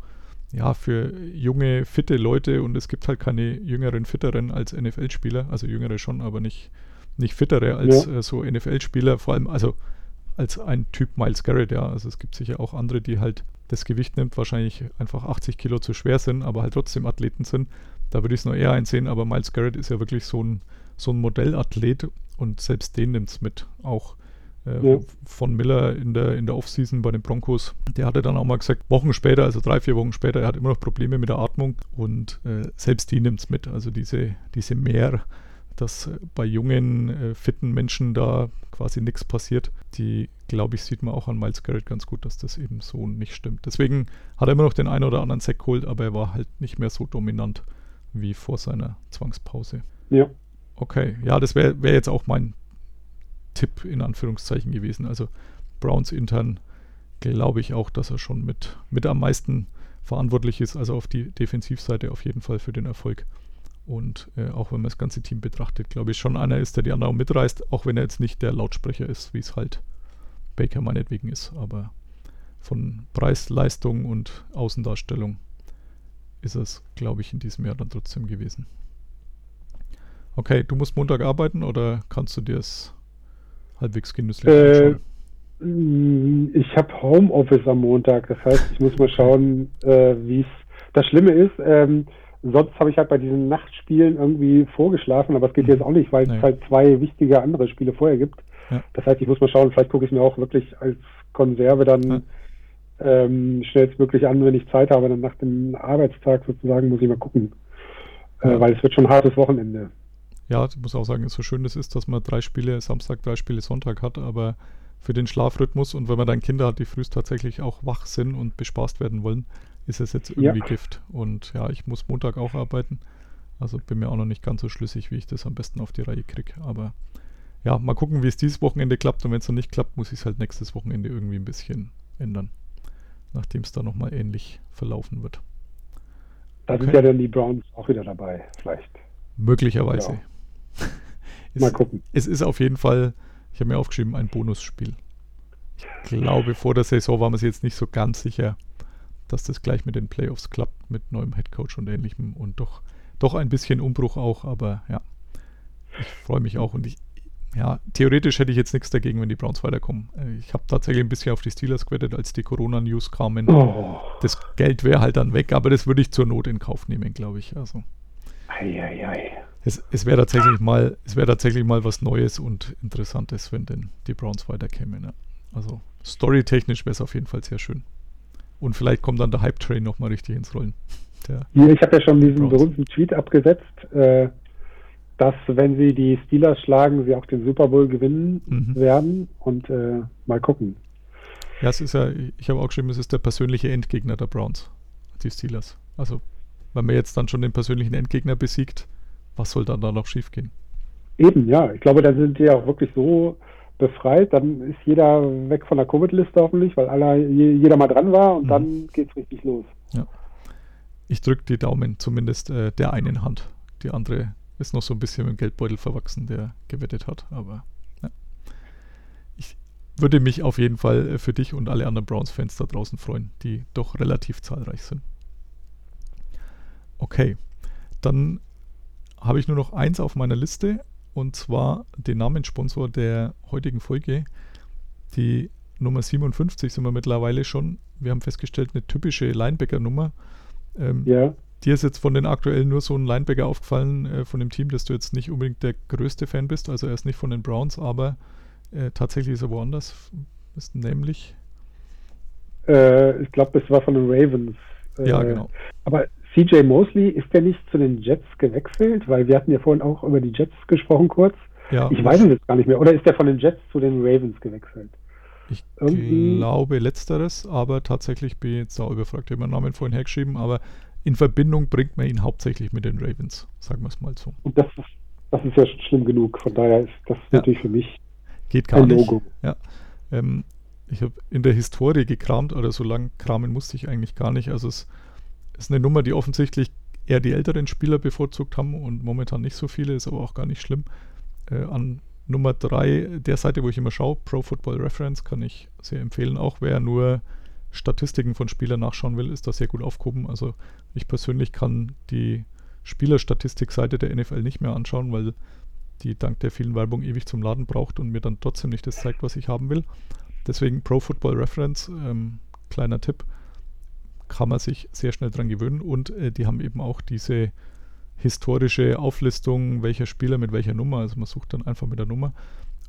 ja, für junge, fitte Leute und es gibt halt keine jüngeren, fitteren als NFL-Spieler, also jüngere schon, aber nicht, nicht fittere als ja. äh, so NFL-Spieler, vor allem, also als ein Typ Miles Garrett, ja. Also es gibt sicher auch andere, die halt das Gewicht nimmt, wahrscheinlich einfach 80 Kilo zu schwer sind, aber halt trotzdem Athleten sind. Da würde ich es nur eher einsehen, aber Miles Garrett ist ja wirklich so ein, so ein Modellathlet und selbst den nimmt es mit. Auch äh, ja. von Miller in der, in der Offseason bei den Broncos. Der hatte dann auch mal gesagt, Wochen später, also drei, vier Wochen später, er hat immer noch Probleme mit der Atmung und äh, selbst die nimmt es mit. Also diese, diese Mehr, dass bei jungen, äh, fitten Menschen da quasi nichts passiert, die glaube ich, sieht man auch an Miles Garrett ganz gut, dass das eben so nicht stimmt. Deswegen hat er immer noch den einen oder anderen Sack geholt, aber er war halt nicht mehr so dominant wie vor seiner Zwangspause. Ja. Okay, ja, das wäre wär jetzt auch mein Tipp in Anführungszeichen gewesen. Also Browns intern glaube ich auch, dass er schon mit, mit am meisten verantwortlich ist, also auf die Defensivseite auf jeden Fall für den Erfolg. Und äh, auch wenn man das ganze Team betrachtet, glaube ich schon einer ist, der die anderen mitreißt, auch wenn er jetzt nicht der Lautsprecher ist, wie es halt Baker meinetwegen ist. Aber von Preis, Leistung und Außendarstellung ist es, glaube ich, in diesem Jahr dann trotzdem gewesen. Okay, du musst Montag arbeiten oder kannst du dir es halbwegs genüsslich Äh, anschauen? Mm, Ich habe Homeoffice am Montag, das heißt, ich muss mal schauen, äh, wie es. Das Schlimme ist, ähm, sonst habe ich halt bei diesen Nachtspielen irgendwie vorgeschlafen, aber es geht jetzt auch nicht, weil Nee. es halt zwei wichtige andere Spiele vorher gibt. Ja. Das heißt, ich muss mal schauen, vielleicht gucke ich mir auch wirklich als Konserve dann Ja. ähm, schnellstmöglich an, wenn ich Zeit habe, dann nach dem Arbeitstag sozusagen, muss ich mal gucken. Ja. Äh, weil es wird schon ein hartes Wochenende. Ja, ich muss auch sagen, so schön es ist, dass man drei Spiele Samstag, drei Spiele Sonntag hat, aber für den Schlafrhythmus und wenn man dann Kinder hat, die frühst tatsächlich auch wach sind und bespaßt werden wollen, ist es jetzt Ja. irgendwie Gift. Und ja, ich muss Montag auch arbeiten. Also bin mir auch noch nicht ganz so schlüssig, wie ich das am besten auf die Reihe kriege. Aber ja, mal gucken, wie es dieses Wochenende klappt. Und wenn es noch nicht klappt, muss ich es halt nächstes Wochenende irgendwie ein bisschen ändern. Nachdem es da nochmal ähnlich verlaufen wird. Da sind Okay. ja dann die Browns auch wieder dabei, vielleicht. Möglicherweise. Ja. Es- Mal gucken. Es ist auf jeden Fall, ich habe mir aufgeschrieben, ein Bonusspiel. Ich glaube, vor der Saison war man sich jetzt nicht so ganz sicher, dass das gleich mit den Playoffs klappt, mit neuem Headcoach und ähnlichem und doch, doch ein bisschen Umbruch auch, aber ja, ich freue mich auch und ich, ja, theoretisch hätte ich jetzt nichts dagegen, wenn die Browns weiterkommen. Äh, Ich habe tatsächlich ein bisschen auf die Steelers gewettet, als die Corona-News kamen. Oh. Das Geld wäre halt dann weg, aber das würde ich zur Not in Kauf nehmen, glaube ich. Also. Eieiei. Es, es wäre tatsächlich mal, es wäre tatsächlich mal was Neues und Interessantes, wenn denn die Browns weiterkämen. Ja. Also storytechnisch wäre es auf jeden Fall sehr schön. Und vielleicht kommt dann der Hype-Train nochmal richtig ins Rollen. Der, Hier, ich habe ja schon diesen Browns. berühmten Tweet abgesetzt, äh, dass wenn sie die Steelers schlagen, sie auch den Super Bowl gewinnen Mhm. werden und äh, mal gucken. ja, es ist ja, ich habe auch geschrieben, es ist der persönliche Endgegner der Browns, die Steelers. Also, wenn man jetzt dann schon den persönlichen Endgegner besiegt, was soll dann da noch schiefgehen? Eben, ja. Ich glaube, da sind die auch wirklich so befreit. Dann ist jeder weg von der Covid-Liste hoffentlich, weil aller, je, jeder mal dran war und Mhm. dann geht's richtig los. Ich drücke die Daumen zumindest äh, der einen Hand. Die andere ist noch so ein bisschen mit dem Geldbeutel verwachsen, der gewettet hat. Aber ja. ich würde mich auf jeden Fall äh, für dich und alle anderen Browns-Fans da draußen freuen, die doch relativ zahlreich sind. Okay, dann habe ich nur noch eins auf meiner Liste und zwar den Namenssponsor der heutigen Folge. Die Nummer 57 sind wir mittlerweile schon. Wir haben festgestellt, eine typische Linebacker-Nummer. Ähm, Ja. Dir ist jetzt von den aktuellen nur so ein Linebacker aufgefallen äh, von dem Team, dass du jetzt nicht unbedingt der größte Fan bist. Also er ist nicht von den Browns, aber äh, tatsächlich ist er woanders. Ist nämlich. Äh, ich glaube, das war von den Ravens. Äh, Ja, genau. Aber CJ Mosley, ist der nicht zu den Jets gewechselt? Weil wir hatten ja vorhin auch über die Jets gesprochen kurz. Ja, Ich weiß es jetzt gar nicht mehr. Oder ist der von den Jets zu den Ravens gewechselt? Ich irgendwie- glaube letzteres, aber tatsächlich bin ich jetzt da überfragt. Ich habe meinen Namen vorhin hergeschrieben, aber in Verbindung bringt man ihn hauptsächlich mit den Ravens, sagen wir es mal so. Und das ist, das ist ja schon schlimm genug. Von daher ist das Ja. natürlich für mich Geht gar ein nicht. Logo. Ja. Ähm, ich habe in der Historie gekramt, oder so lang kramen musste ich eigentlich gar nicht. Also es ist eine Nummer, die offensichtlich eher die älteren Spieler bevorzugt haben und momentan nicht so viele, ist aber auch gar nicht schlimm. Äh, an Nummer 3, der Seite, wo ich immer schaue, Pro Football Reference, kann ich sehr empfehlen. Auch wer nur Statistiken von Spielern nachschauen will, ist da sehr gut aufgehoben. Also ich persönlich kann die Spielerstatistikseite der NFL nicht mehr anschauen, weil die dank der vielen Werbung ewig zum Laden braucht und mir dann trotzdem nicht das zeigt, was ich haben will. Deswegen Pro Football Reference, ähm, kleiner Tipp, kann man sich sehr schnell dran gewöhnen und äh, die haben eben auch diese historische Auflistung, welcher Spieler mit welcher Nummer, also man sucht dann einfach mit der Nummer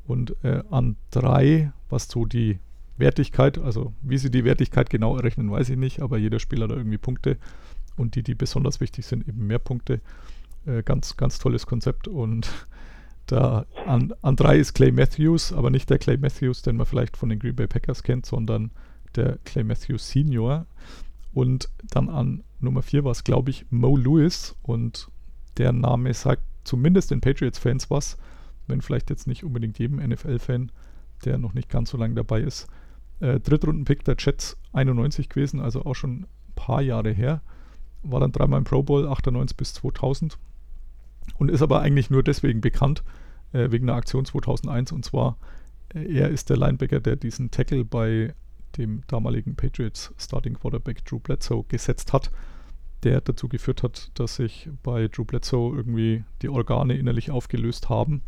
und äh, an drei, was so die Wertigkeit, also wie sie die Wertigkeit genau errechnen, weiß ich nicht, aber jeder Spieler hat da irgendwie Punkte und die, die besonders wichtig sind, eben mehr Punkte. Äh, ganz, ganz tolles Konzept und Da an, an drei ist Clay Matthews, aber nicht der Clay Matthews, den man vielleicht von den Green Bay Packers kennt, sondern der Clay Matthews Senior. Und dann an Nummer vier war es, glaube ich, Mo Lewis. Und der Name sagt zumindest den Patriots-Fans was, wenn vielleicht jetzt nicht unbedingt jedem NFL-Fan, der noch nicht ganz so lange dabei ist. Äh, Drittrunden-Pick der Jets 91 gewesen, also auch schon ein paar Jahre her. War dann dreimal im Pro Bowl, 98 bis 2000 und ist aber eigentlich nur deswegen bekannt, äh, wegen der Aktion 2001. Und zwar, äh, er ist der Linebacker, der diesen Tackle bei dem damaligen Patriots Starting Quarterback Drew Bledsoe gesetzt hat, der dazu geführt hat, dass sich bei Drew Bledsoe irgendwie die Organe innerlich aufgelöst haben.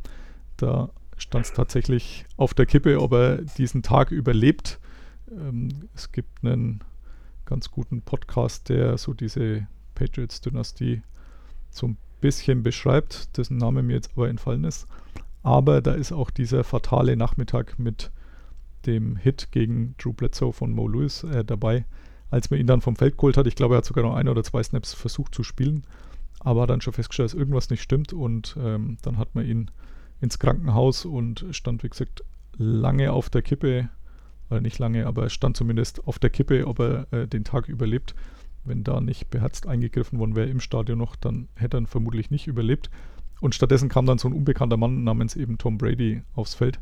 Da stand es tatsächlich auf der Kippe, ob er diesen Tag überlebt. Ähm, es gibt einen ganz guten Podcast, der so diese Patriots-Dynastie so ein bisschen beschreibt, dessen Name mir jetzt aber entfallen ist. Aber da ist auch dieser fatale Nachmittag mit dem Hit gegen Drew Bledsoe von Mo Lewis äh, dabei, als man ihn dann vom Feld geholt hat. Ich glaube, er hat sogar noch ein oder zwei Snaps versucht zu spielen, aber dann schon festgestellt, dass irgendwas nicht stimmt und ähm, dann hat man ihn ins Krankenhaus und stand, wie gesagt, lange auf der Kippe, oder nicht lange, aber er stand zumindest auf der Kippe, ob er äh, den Tag überlebt. Wenn da nicht beherzt eingegriffen worden wäre im Stadion noch, dann hätte er vermutlich nicht überlebt. Und stattdessen kam dann so ein unbekannter Mann namens eben Tom Brady aufs Feld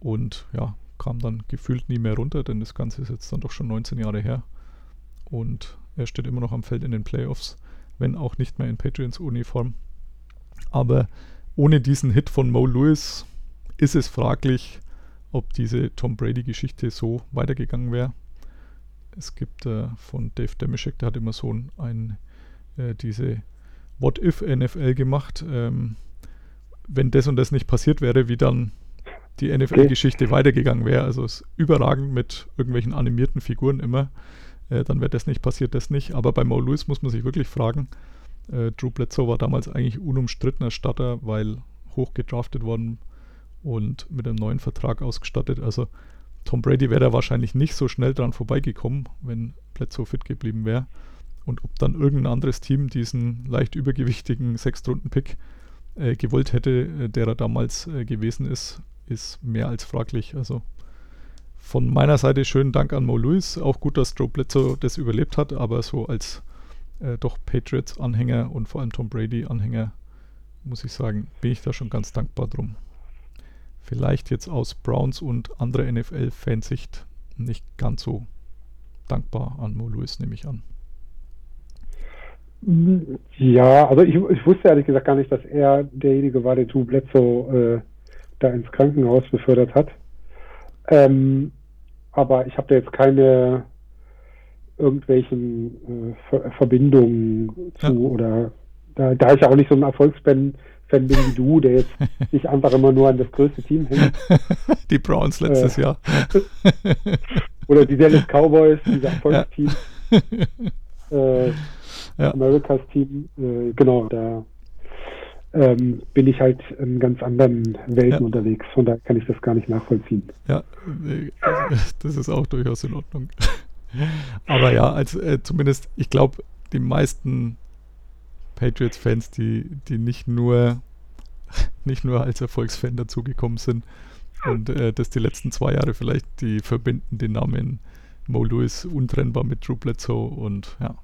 und ja, kam dann gefühlt nie mehr runter, denn das Ganze ist jetzt dann doch schon 19 Jahre her. Und er steht immer noch am Feld in den Playoffs, wenn auch nicht mehr in Patriots-Uniform. Aber ohne diesen Hit von Mo Lewis ist es fraglich, ob diese Tom Brady-Geschichte so weitergegangen wäre. Es gibt äh, von Dave Demeshek, der hat immer so ein, ein äh, diese What if NFL gemacht. Ähm, wenn das und das nicht passiert wäre, wie dann die NFL-Geschichte okay. weitergegangen wäre. Also es ist überragend mit irgendwelchen animierten Figuren immer. Äh, dann wäre das nicht passiert, das nicht. Aber bei Mo Lewis muss man sich wirklich fragen. Äh, Drew Bledsoe war damals eigentlich unumstrittener Starter, weil hoch gedraftet worden und mit einem neuen Vertrag ausgestattet. Also Tom Brady wäre da wahrscheinlich nicht so schnell dran vorbeigekommen, wenn Bledsoe fit geblieben wäre. Und ob dann irgendein anderes Team diesen leicht übergewichtigen Sechstrunden-Pick äh, gewollt hätte, äh, der er damals äh, gewesen ist, ist mehr als fraglich. Also von meiner Seite schönen Dank an Mo Lewis. Auch gut, dass Joe Bledsoe das überlebt hat, aber so als äh, doch Patriots-Anhänger und vor allem Tom Brady-Anhänger muss ich sagen, bin ich da schon ganz dankbar drum vielleicht jetzt aus Browns und anderer NFL-Fansicht nicht ganz so dankbar an Mo Lewis, nehme ich an. Ja, also ich, ich, wusste ehrlich gesagt gar nicht, dass er derjenige war, der Drew Bledsoe äh, da ins Krankenhaus befördert hat. Ähm, aber ich habe da jetzt keine irgendwelchen äh, Ver Verbindungen zu ja. oder da, da ich ja auch nicht so ein Erfolgsfan Fan bin wie du, der jetzt sich einfach immer nur an das größte Team hängt. Die Browns letztes äh, Jahr. oder die Dallas Cowboys, dieser Erfolgsteam. Ja. Äh, ja. Americas Team. Äh, genau, da ähm, bin ich halt in ganz anderen Welten ja. unterwegs. Von daher kann ich das gar nicht nachvollziehen. Ja, das ist auch durchaus in Ordnung. Aber ja, als äh, zumindest, ich glaube, die meisten Patriots-Fans, die, die nicht nur nicht nur als Erfolgsfan dazugekommen sind und äh, dass die letzten zwei Jahre vielleicht die verbinden den Namen Mo Lewis untrennbar mit Drew Bledsoe und ja.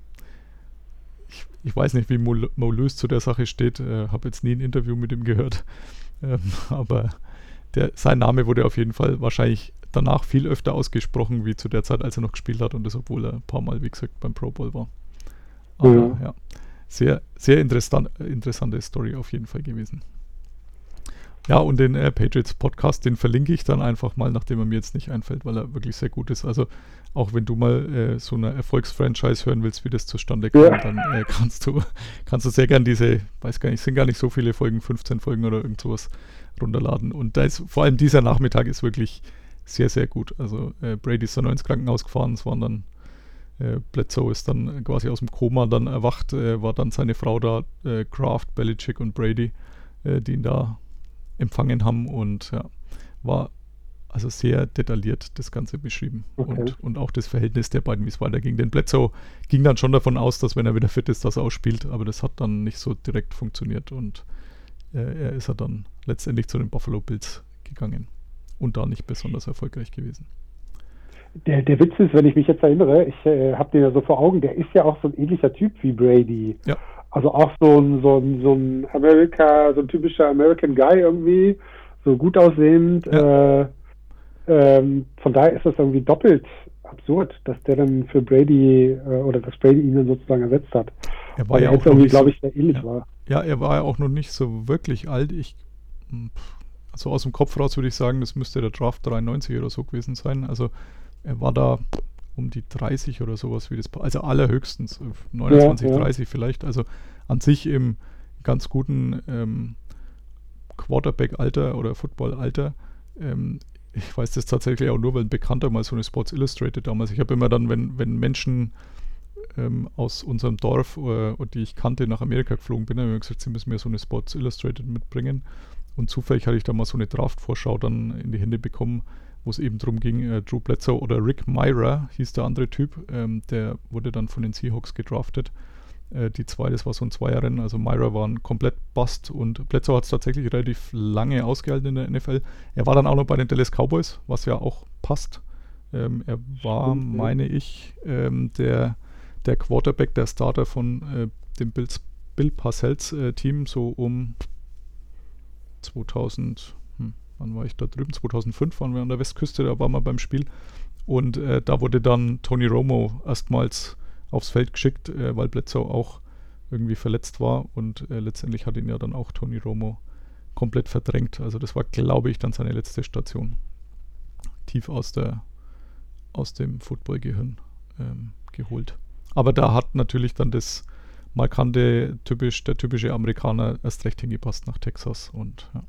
Ich, ich weiß nicht, wie Mo, Mo Lewis zu der Sache steht, äh, habe jetzt nie ein Interview mit ihm gehört, ähm, aber der, sein Name wurde auf jeden Fall wahrscheinlich danach viel öfter ausgesprochen, wie zu der Zeit, als er noch gespielt hat und das, obwohl er ein paar Mal, wie gesagt, beim Pro Bowl war. Aber ja, ja sehr, sehr interessant, interessante Story auf jeden Fall gewesen. Ja, und den äh, Patriots Podcast, den verlinke ich dann einfach mal, nachdem er mir jetzt nicht einfällt, weil er wirklich sehr gut ist. Also auch wenn du mal äh, so eine Erfolgsfranchise hören willst, wie das zustande kam, ja. dann äh, kannst du kannst du sehr gern diese, weiß gar nicht, sind gar nicht so viele Folgen, 15 Folgen oder irgend sowas runterladen. Und da ist vor allem dieser Nachmittag ist wirklich sehr, sehr gut. Also äh, Brady ist dann ins Krankenhaus gefahren, es waren dann äh, Bledsoe ist dann quasi aus dem Koma dann erwacht, äh, war dann seine Frau da, äh, Kraft, Belichick und Brady, äh, die ihn da empfangen haben und ja, war also sehr detailliert das Ganze beschrieben okay. und, und auch das Verhältnis der beiden, wie es weiterging. Denn Bledsoe ging dann schon davon aus, dass wenn er wieder fit ist, dass er auch spielt, aber das hat dann nicht so direkt funktioniert und äh, er ist er dann letztendlich zu den Buffalo Bills gegangen und da nicht besonders erfolgreich gewesen. Der, der Witz ist, wenn ich mich jetzt erinnere, ich äh, habe den ja so vor Augen, der ist ja auch so ein ähnlicher Typ wie Brady. Ja. Also auch so ein, so ein, so ein Amerika, so ein typischer American Guy irgendwie, so gut aussehend. Ja. Äh, ähm, von daher ist das irgendwie doppelt absurd, dass der dann für Brady äh, oder dass Brady ihn dann sozusagen ersetzt hat. Er war Weil ja er auch irgendwie, nicht so, glaube ich, sehr ähnlich ja. war. ja, er war ja auch noch nicht so wirklich alt. Ich, hm, also aus dem Kopf raus würde ich sagen, das müsste der Draft 93 oder so gewesen sein. Also er war da um die 30 oder sowas wie das, also allerhöchstens äh, 29, Ja, ja. 30 vielleicht. Also an sich im ganz guten ähm, Quarterback-Alter oder Football-Alter. Ähm, ich weiß das tatsächlich auch nur, weil ein Bekannter mal so eine Sports Illustrated damals. Ich habe immer dann, wenn, wenn Menschen ähm, aus unserem Dorf, äh, die ich kannte, nach Amerika geflogen bin, habe ich gesagt, sie müssen mir so eine Sports Illustrated mitbringen. Und zufällig hatte ich da mal so eine Draft-Vorschau dann in die Hände bekommen, wo es eben darum ging, äh, Drew Bledsoe oder Rick Myra hieß der andere Typ, ähm, der wurde dann von den Seahawks gedraftet. Äh, die zwei, das war so ein Zweierrennen, also Myra war ein komplett Bust und Bledsoe hat es tatsächlich relativ lange ausgehalten in der NFL. Er war dann auch noch bei den Dallas Cowboys, was ja auch passt. Ähm, er war, Stimmt, meine ich, ähm, der, der Quarterback, der Starter von äh, dem Bills, Bill Parcells äh, Team, so um 2000, hm, wann war ich da drüben? 2005 waren wir an der Westküste, da waren wir beim Spiel. Und äh, da wurde dann Tony Romo erstmals aufs Feld geschickt, äh, weil Bledsoe auch irgendwie verletzt war. Und äh, letztendlich hat ihn ja dann auch Tony Romo komplett verdrängt. Also das war, glaube ich, dann seine letzte Station. Tief aus, der, aus dem Footballgehirn ähm, geholt. Aber da hat natürlich dann das markante, typisch, der typische Amerikaner erst recht hingepasst nach Texas und ja,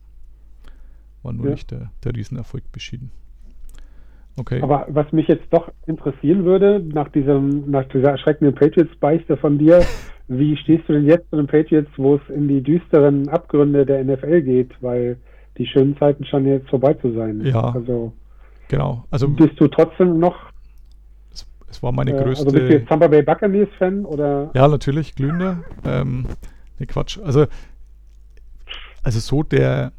war nur Ja. nicht der, der Riesenerfolg beschieden. Okay. Aber was mich jetzt doch interessieren würde, nach diesem, nach dieser erschreckenden Patriots-Beichte von dir, wie stehst du denn jetzt zu den Patriots, wo es in die düsteren Abgründe der NFL geht, weil die schönen Zeiten scheinen jetzt vorbei zu sein. Ja. Also genau. Also bist du trotzdem noch, es, es war meine äh, größte. also bist du jetzt Tampa Bay Buccaneers Fan oder? Ja, natürlich, glühender. Ähm, ne, Quatsch. Also, also so der,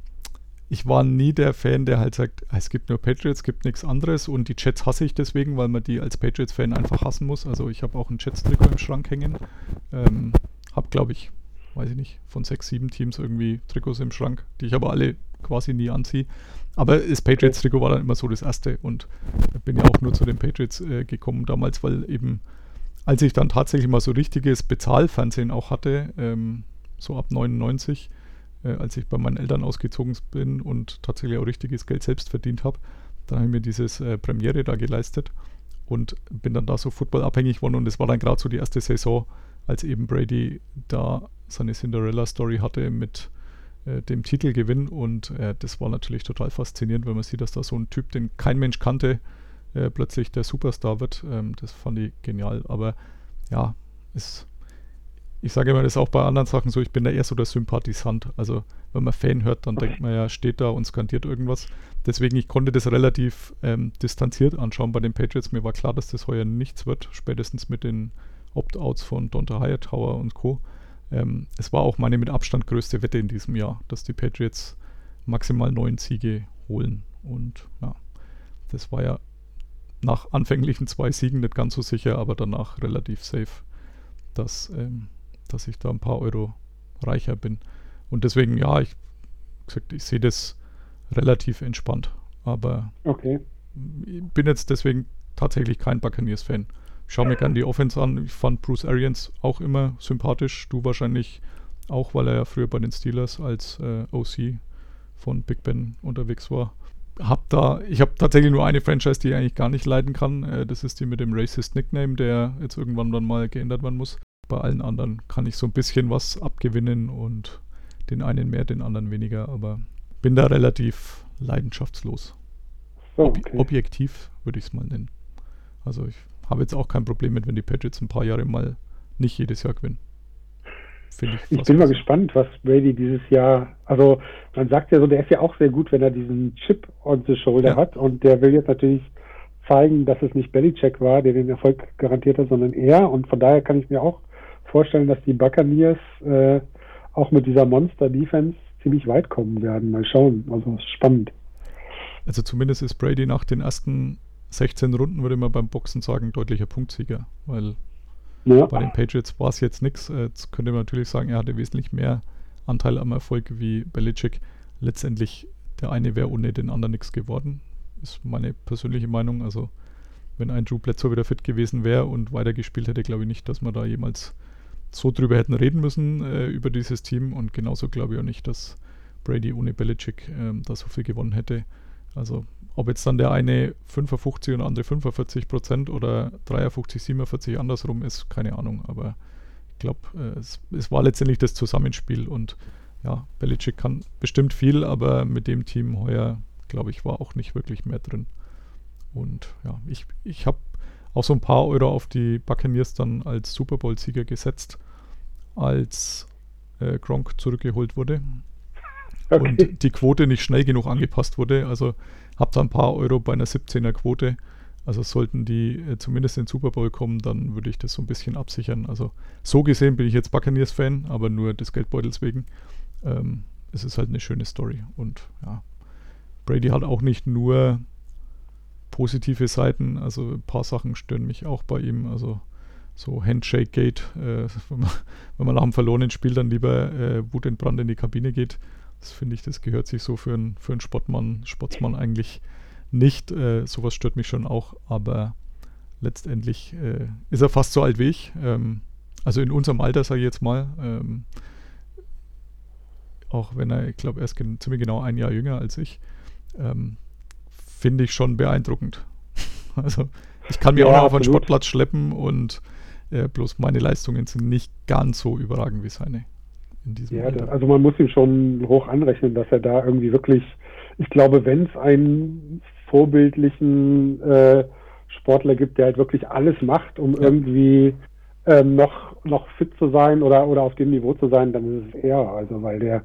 ich war nie der Fan, der halt sagt, "Ah, es gibt nur Patriots, es gibt nichts anderes und die Jets hasse ich deswegen, weil man die als Patriots-Fan einfach hassen muss. Also ich habe auch ein Jets-Trikot im Schrank hängen. Ähm, hab, glaube ich, weiß ich nicht, von sechs, sieben Teams irgendwie Trikots im Schrank, die ich aber alle quasi nie anziehe. Aber das Patriots-Trikot war dann immer so das erste und bin ja auch nur zu den Patriots äh, gekommen damals, weil eben als ich dann tatsächlich mal so richtiges Bezahlfernsehen auch hatte, ähm, so ab 99, äh, als ich bei meinen Eltern ausgezogen bin und tatsächlich auch richtiges Geld selbst verdient habe, dann habe ich mir dieses äh, Premiere da geleistet und bin dann da so footballabhängig geworden und das war dann gerade so die erste Saison, als eben Brady da seine Cinderella-Story hatte mit äh, dem Titelgewinn und äh, das war natürlich total faszinierend, wenn man sieht, dass da so ein Typ, den kein Mensch kannte, äh, plötzlich der Superstar wird. Ähm, das fand ich genial. Aber ja, ist, ich sage immer, das ist auch bei anderen Sachen so, ich bin da eher so der Sympathisant. Also wenn man Fan hört, dann denkt man ja, steht da und skandiert irgendwas. Deswegen, ich konnte das relativ ähm, distanziert anschauen bei den Patriots. Mir war klar, dass das heuer nichts wird, spätestens mit den Opt-outs von Donta Hightower und Co. Ähm, es war auch meine mit Abstand größte Wette in diesem Jahr, dass die Patriots maximal neun Siege holen. Und ja, das war ja nach anfänglichen zwei Siegen nicht ganz so sicher, aber danach relativ safe, dass, ähm, dass ich da ein paar Euro reicher bin. Und deswegen, ja, ich, gesagt, ich sehe das relativ entspannt. Aber Okay. ich bin jetzt deswegen tatsächlich kein Buccaneers-Fan. Ich schaue mir gerne die Offense an. Ich fand Bruce Arians auch immer sympathisch. Du wahrscheinlich auch, weil er ja früher bei den Steelers als äh, OC von Big Ben unterwegs war. Hab da, ich habe tatsächlich nur eine Franchise, die ich eigentlich gar nicht leiden kann. Äh, das ist die mit dem Racist Nickname, der jetzt irgendwann dann mal geändert werden muss. Bei allen anderen kann ich so ein bisschen was abgewinnen und den einen mehr, den anderen weniger, aber bin da relativ leidenschaftslos. So, Ob okay. Objektiv würde ich es mal nennen. Also ich habe jetzt auch kein Problem mit, wenn die Patriots ein paar Jahre mal nicht jedes Jahr gewinnen. Finde ich Ich bin mal gespannt, was Brady dieses Jahr, also man sagt ja so, der ist ja auch sehr gut, wenn er diesen Chip on the shoulder Ja. hat und der will jetzt natürlich zeigen, dass es nicht Belichick war, der den Erfolg garantiert hat, sondern er und von daher kann ich mir auch vorstellen, dass die Buccaneers äh, auch mit dieser Monster-Defense, ziemlich weit kommen werden. Mal schauen. Also ist spannend. Also zumindest ist Brady nach den ersten 16 Runden, würde man beim Boxen sagen, deutlicher Punktsieger, weil Ja. bei den Patriots war es jetzt nichts. Jetzt könnte man natürlich sagen, er hatte wesentlich mehr Anteil am Erfolg wie Belichick. Letztendlich, der eine wäre ohne den anderen nichts geworden, ist meine persönliche Meinung. Also wenn ein Drew Bledsoe wieder fit gewesen wäre und weitergespielt hätte, glaube ich nicht, dass wir da jemals so drüber hätten reden müssen, äh, über dieses Team. Und genauso glaube ich auch nicht, dass Brady ohne Belichick ähm, da so viel gewonnen hätte. Also ob jetzt dann der eine 55 und der andere 45 Prozent oder 53, 47 andersrum ist, keine Ahnung. Aber ich glaube, äh, es, es war letztendlich das Zusammenspiel und ja, Belichick kann bestimmt viel, aber mit dem Team heuer, glaube ich, war auch nicht wirklich mehr drin. Und ja, ich, ich habe auch so ein paar Euro auf die Buccaneers dann als Super Bowl-Sieger gesetzt, als äh, Gronk zurückgeholt wurde Okay. und die Quote nicht schnell genug angepasst wurde. Also habe da ein paar Euro bei einer 17er Quote. Also sollten die äh, zumindest in den Super Bowl kommen, dann würde ich das so ein bisschen absichern. Also so gesehen bin ich jetzt Buccaneers-Fan, aber nur des Geldbeutels wegen. Ähm, es ist halt eine schöne Story. Und ja, Brady hat auch nicht nur positive Seiten. Also ein paar Sachen stören mich auch bei ihm. Also so Handshake-Gate, äh, wenn, man, nach einem verlorenen Spiel dann lieber äh, wutentbrannt in die Kabine geht. Das finde ich, das gehört sich so für einen für Sportmann, Sportsmann eigentlich nicht. Äh, sowas stört mich schon auch, aber letztendlich äh, ist er fast so alt wie ich. Ähm, also in unserem Alter, sage ich jetzt mal. Ähm, auch wenn er, ich glaube, er ist gen ziemlich genau ein Jahr jünger als ich. Ähm, finde ich schon beeindruckend. also ich kann mir Ja, auch noch auf einen. Sportplatz schleppen und äh, bloß meine Leistungen sind nicht ganz so überragend wie seine. Ja, Alter. also man muss ihm schon hoch anrechnen, dass er da irgendwie wirklich, ich glaube, wenn es einen vorbildlichen äh, Sportler gibt, der halt wirklich alles macht, um Ja. irgendwie ähm, noch, noch fit zu sein oder, oder auf dem Niveau zu sein, dann ist es er. Also weil der,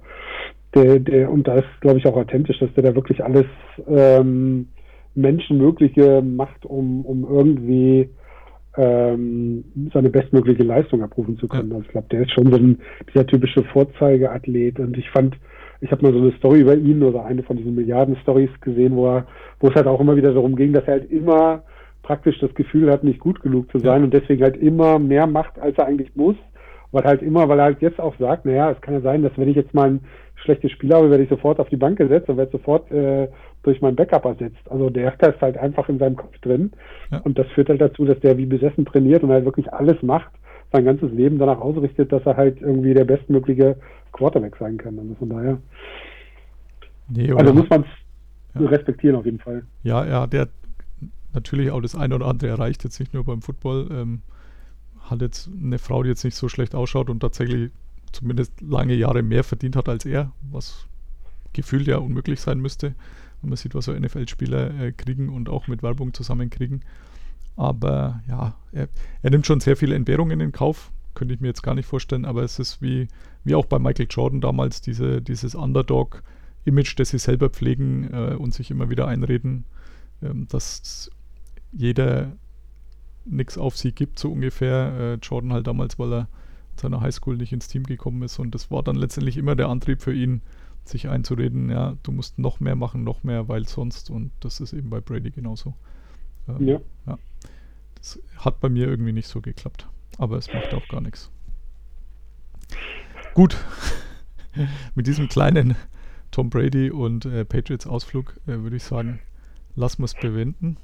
der, der, und da ist, glaube ich, auch authentisch, dass der da wirklich alles ähm, Menschenmögliche macht, um, um irgendwie ähm, seine bestmögliche Leistung abrufen zu können. Ja. Also ich glaube, der ist schon so ein dieser typische Vorzeigeathlet und ich fand, ich habe mal so eine Story über ihn oder eine von diesen Milliarden-Stories gesehen, wo er, wo es halt auch immer wieder darum ging, dass er halt immer praktisch das Gefühl hat, nicht gut genug zu sein Ja. und deswegen halt immer mehr macht, als er eigentlich muss. Weil halt immer, weil er halt jetzt auch sagt, naja, es kann ja sein, dass wenn ich jetzt mal ein schlechtes Spiel habe, werde ich sofort auf die Bank gesetzt und werde sofort äh, durch mein Backup ersetzt. Also der hat das halt einfach in seinem Kopf drin. Ja. Und das führt halt dazu, dass der wie besessen trainiert und halt wirklich alles macht, sein ganzes Leben danach ausrichtet, dass er halt irgendwie der bestmögliche Quarterback sein kann. Also von daher, Nee, also muss man es Ja. respektieren auf jeden Fall. Ja, hat ja natürlich auch das eine oder andere erreicht, jetzt nicht nur beim Football. Ähm, hat jetzt eine Frau, die jetzt nicht so schlecht ausschaut und tatsächlich zumindest lange Jahre mehr verdient hat als er, was gefühlt ja unmöglich sein müsste, wenn man sieht, was so NFL-Spieler äh, kriegen und auch mit Werbung zusammenkriegen. Aber ja, er, er nimmt schon sehr viele Entbehrungen in Kauf, könnte ich mir jetzt gar nicht vorstellen, aber es ist wie, wie auch bei Michael Jordan damals, diese, dieses Underdog-Image, das sie selber pflegen äh, und sich immer wieder einreden, ähm, dass jeder nichts auf sie gibt, so ungefähr. Äh, Jordan halt damals, weil er seiner Highschool nicht ins Team gekommen ist und das war dann letztendlich immer der Antrieb für ihn, sich einzureden, ja, du musst noch mehr machen, noch mehr, weil sonst und das ist eben bei Brady genauso. Ähm, Ja. Das hat bei mir irgendwie nicht so geklappt, aber es macht auch gar nichts. Gut, mit diesem kleinen Tom Brady und äh, Patriots Ausflug äh, würde ich sagen, lassen wir es bewenden.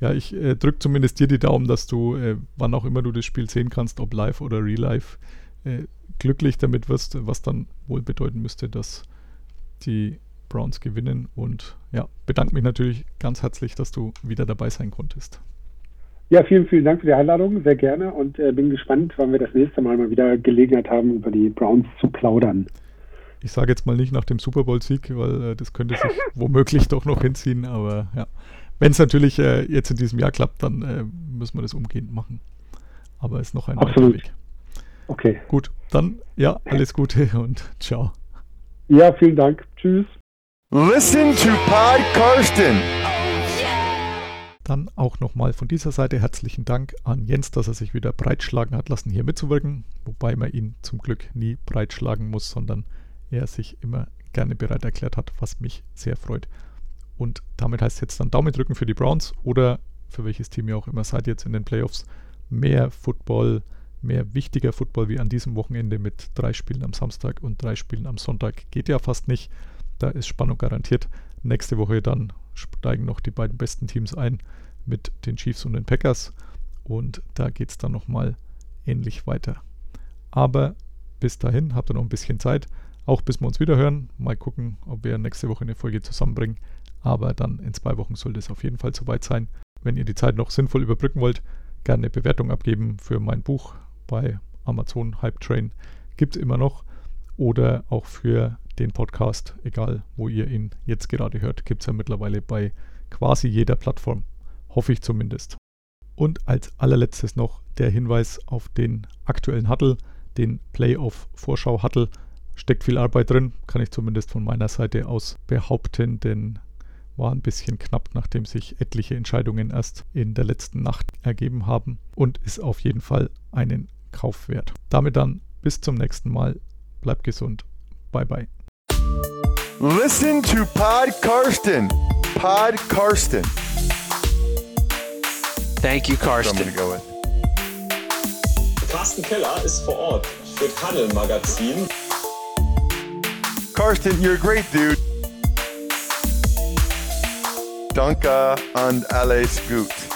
Ja, ich äh, drücke zumindest dir die Daumen, dass du, äh, wann auch immer du das Spiel sehen kannst, ob live oder real life, äh, glücklich damit wirst, was dann wohl bedeuten müsste, dass die Browns gewinnen. Und ja, bedanke mich natürlich ganz herzlich, dass du wieder dabei sein konntest. Ja, vielen, vielen Dank für die Einladung, sehr gerne und äh, bin gespannt, wann wir das nächste Mal mal wieder Gelegenheit haben, über die Browns zu plaudern. Ich sage jetzt mal nicht nach dem Super Bowl-Sieg, weil äh, das könnte sich womöglich doch noch hinziehen, aber ja. Wenn es natürlich äh, jetzt in diesem Jahr klappt, dann äh, müssen wir das umgehend machen. Aber es ist noch ein Absolut. Weg. Okay. Gut, dann ja, alles Gute und ciao. Ja, vielen Dank. Tschüss. Listen to Pod Karsten. Dann auch nochmal von dieser Seite herzlichen Dank an Jens, dass er sich wieder breitschlagen hat lassen, hier mitzuwirken. Wobei man ihn zum Glück nie breitschlagen muss, sondern er sich immer gerne bereit erklärt hat, was mich sehr freut. Und damit heißt es jetzt dann Daumen drücken für die Browns oder für welches Team ihr auch immer seid jetzt in den Playoffs. Mehr Football, mehr wichtiger Football wie an diesem Wochenende mit drei Spielen am Samstag und drei Spielen am Sonntag geht ja fast nicht. Da ist Spannung garantiert. Nächste Woche dann steigen noch die beiden besten Teams ein mit den Chiefs und den Packers. Und da geht es dann nochmal ähnlich weiter. Aber bis dahin habt ihr noch ein bisschen Zeit. Auch bis wir uns wieder hören. Mal gucken, ob wir nächste Woche eine Folge zusammenbringen. Aber dann in zwei Wochen sollte es auf jeden Fall soweit sein. Wenn ihr die Zeit noch sinnvoll überbrücken wollt, gerne eine Bewertung abgeben für mein Buch bei Amazon Hype Train. Gibt es immer noch. Oder auch für den Podcast, egal wo ihr ihn jetzt gerade hört, gibt es ja mittlerweile bei quasi jeder Plattform. Hoffe ich zumindest. Und als allerletztes noch der Hinweis auf den aktuellen Huddle, den Playoff-Vorschau-Huddle. Steckt viel Arbeit drin, kann ich zumindest von meiner Seite aus behaupten, denn war ein bisschen knapp, nachdem sich etliche Entscheidungen erst in der letzten Nacht ergeben haben und ist auf jeden Fall einen Kauf wert. Damit dann bis zum nächsten Mal. Bleibt gesund. Bye bye. Listen to Pod Karsten. Pod Karsten. Thank you, Karsten. go. Carsten Keller ist vor Ort für Paddle Magazin. Karsten, you're a great dude. Danke und alles gut.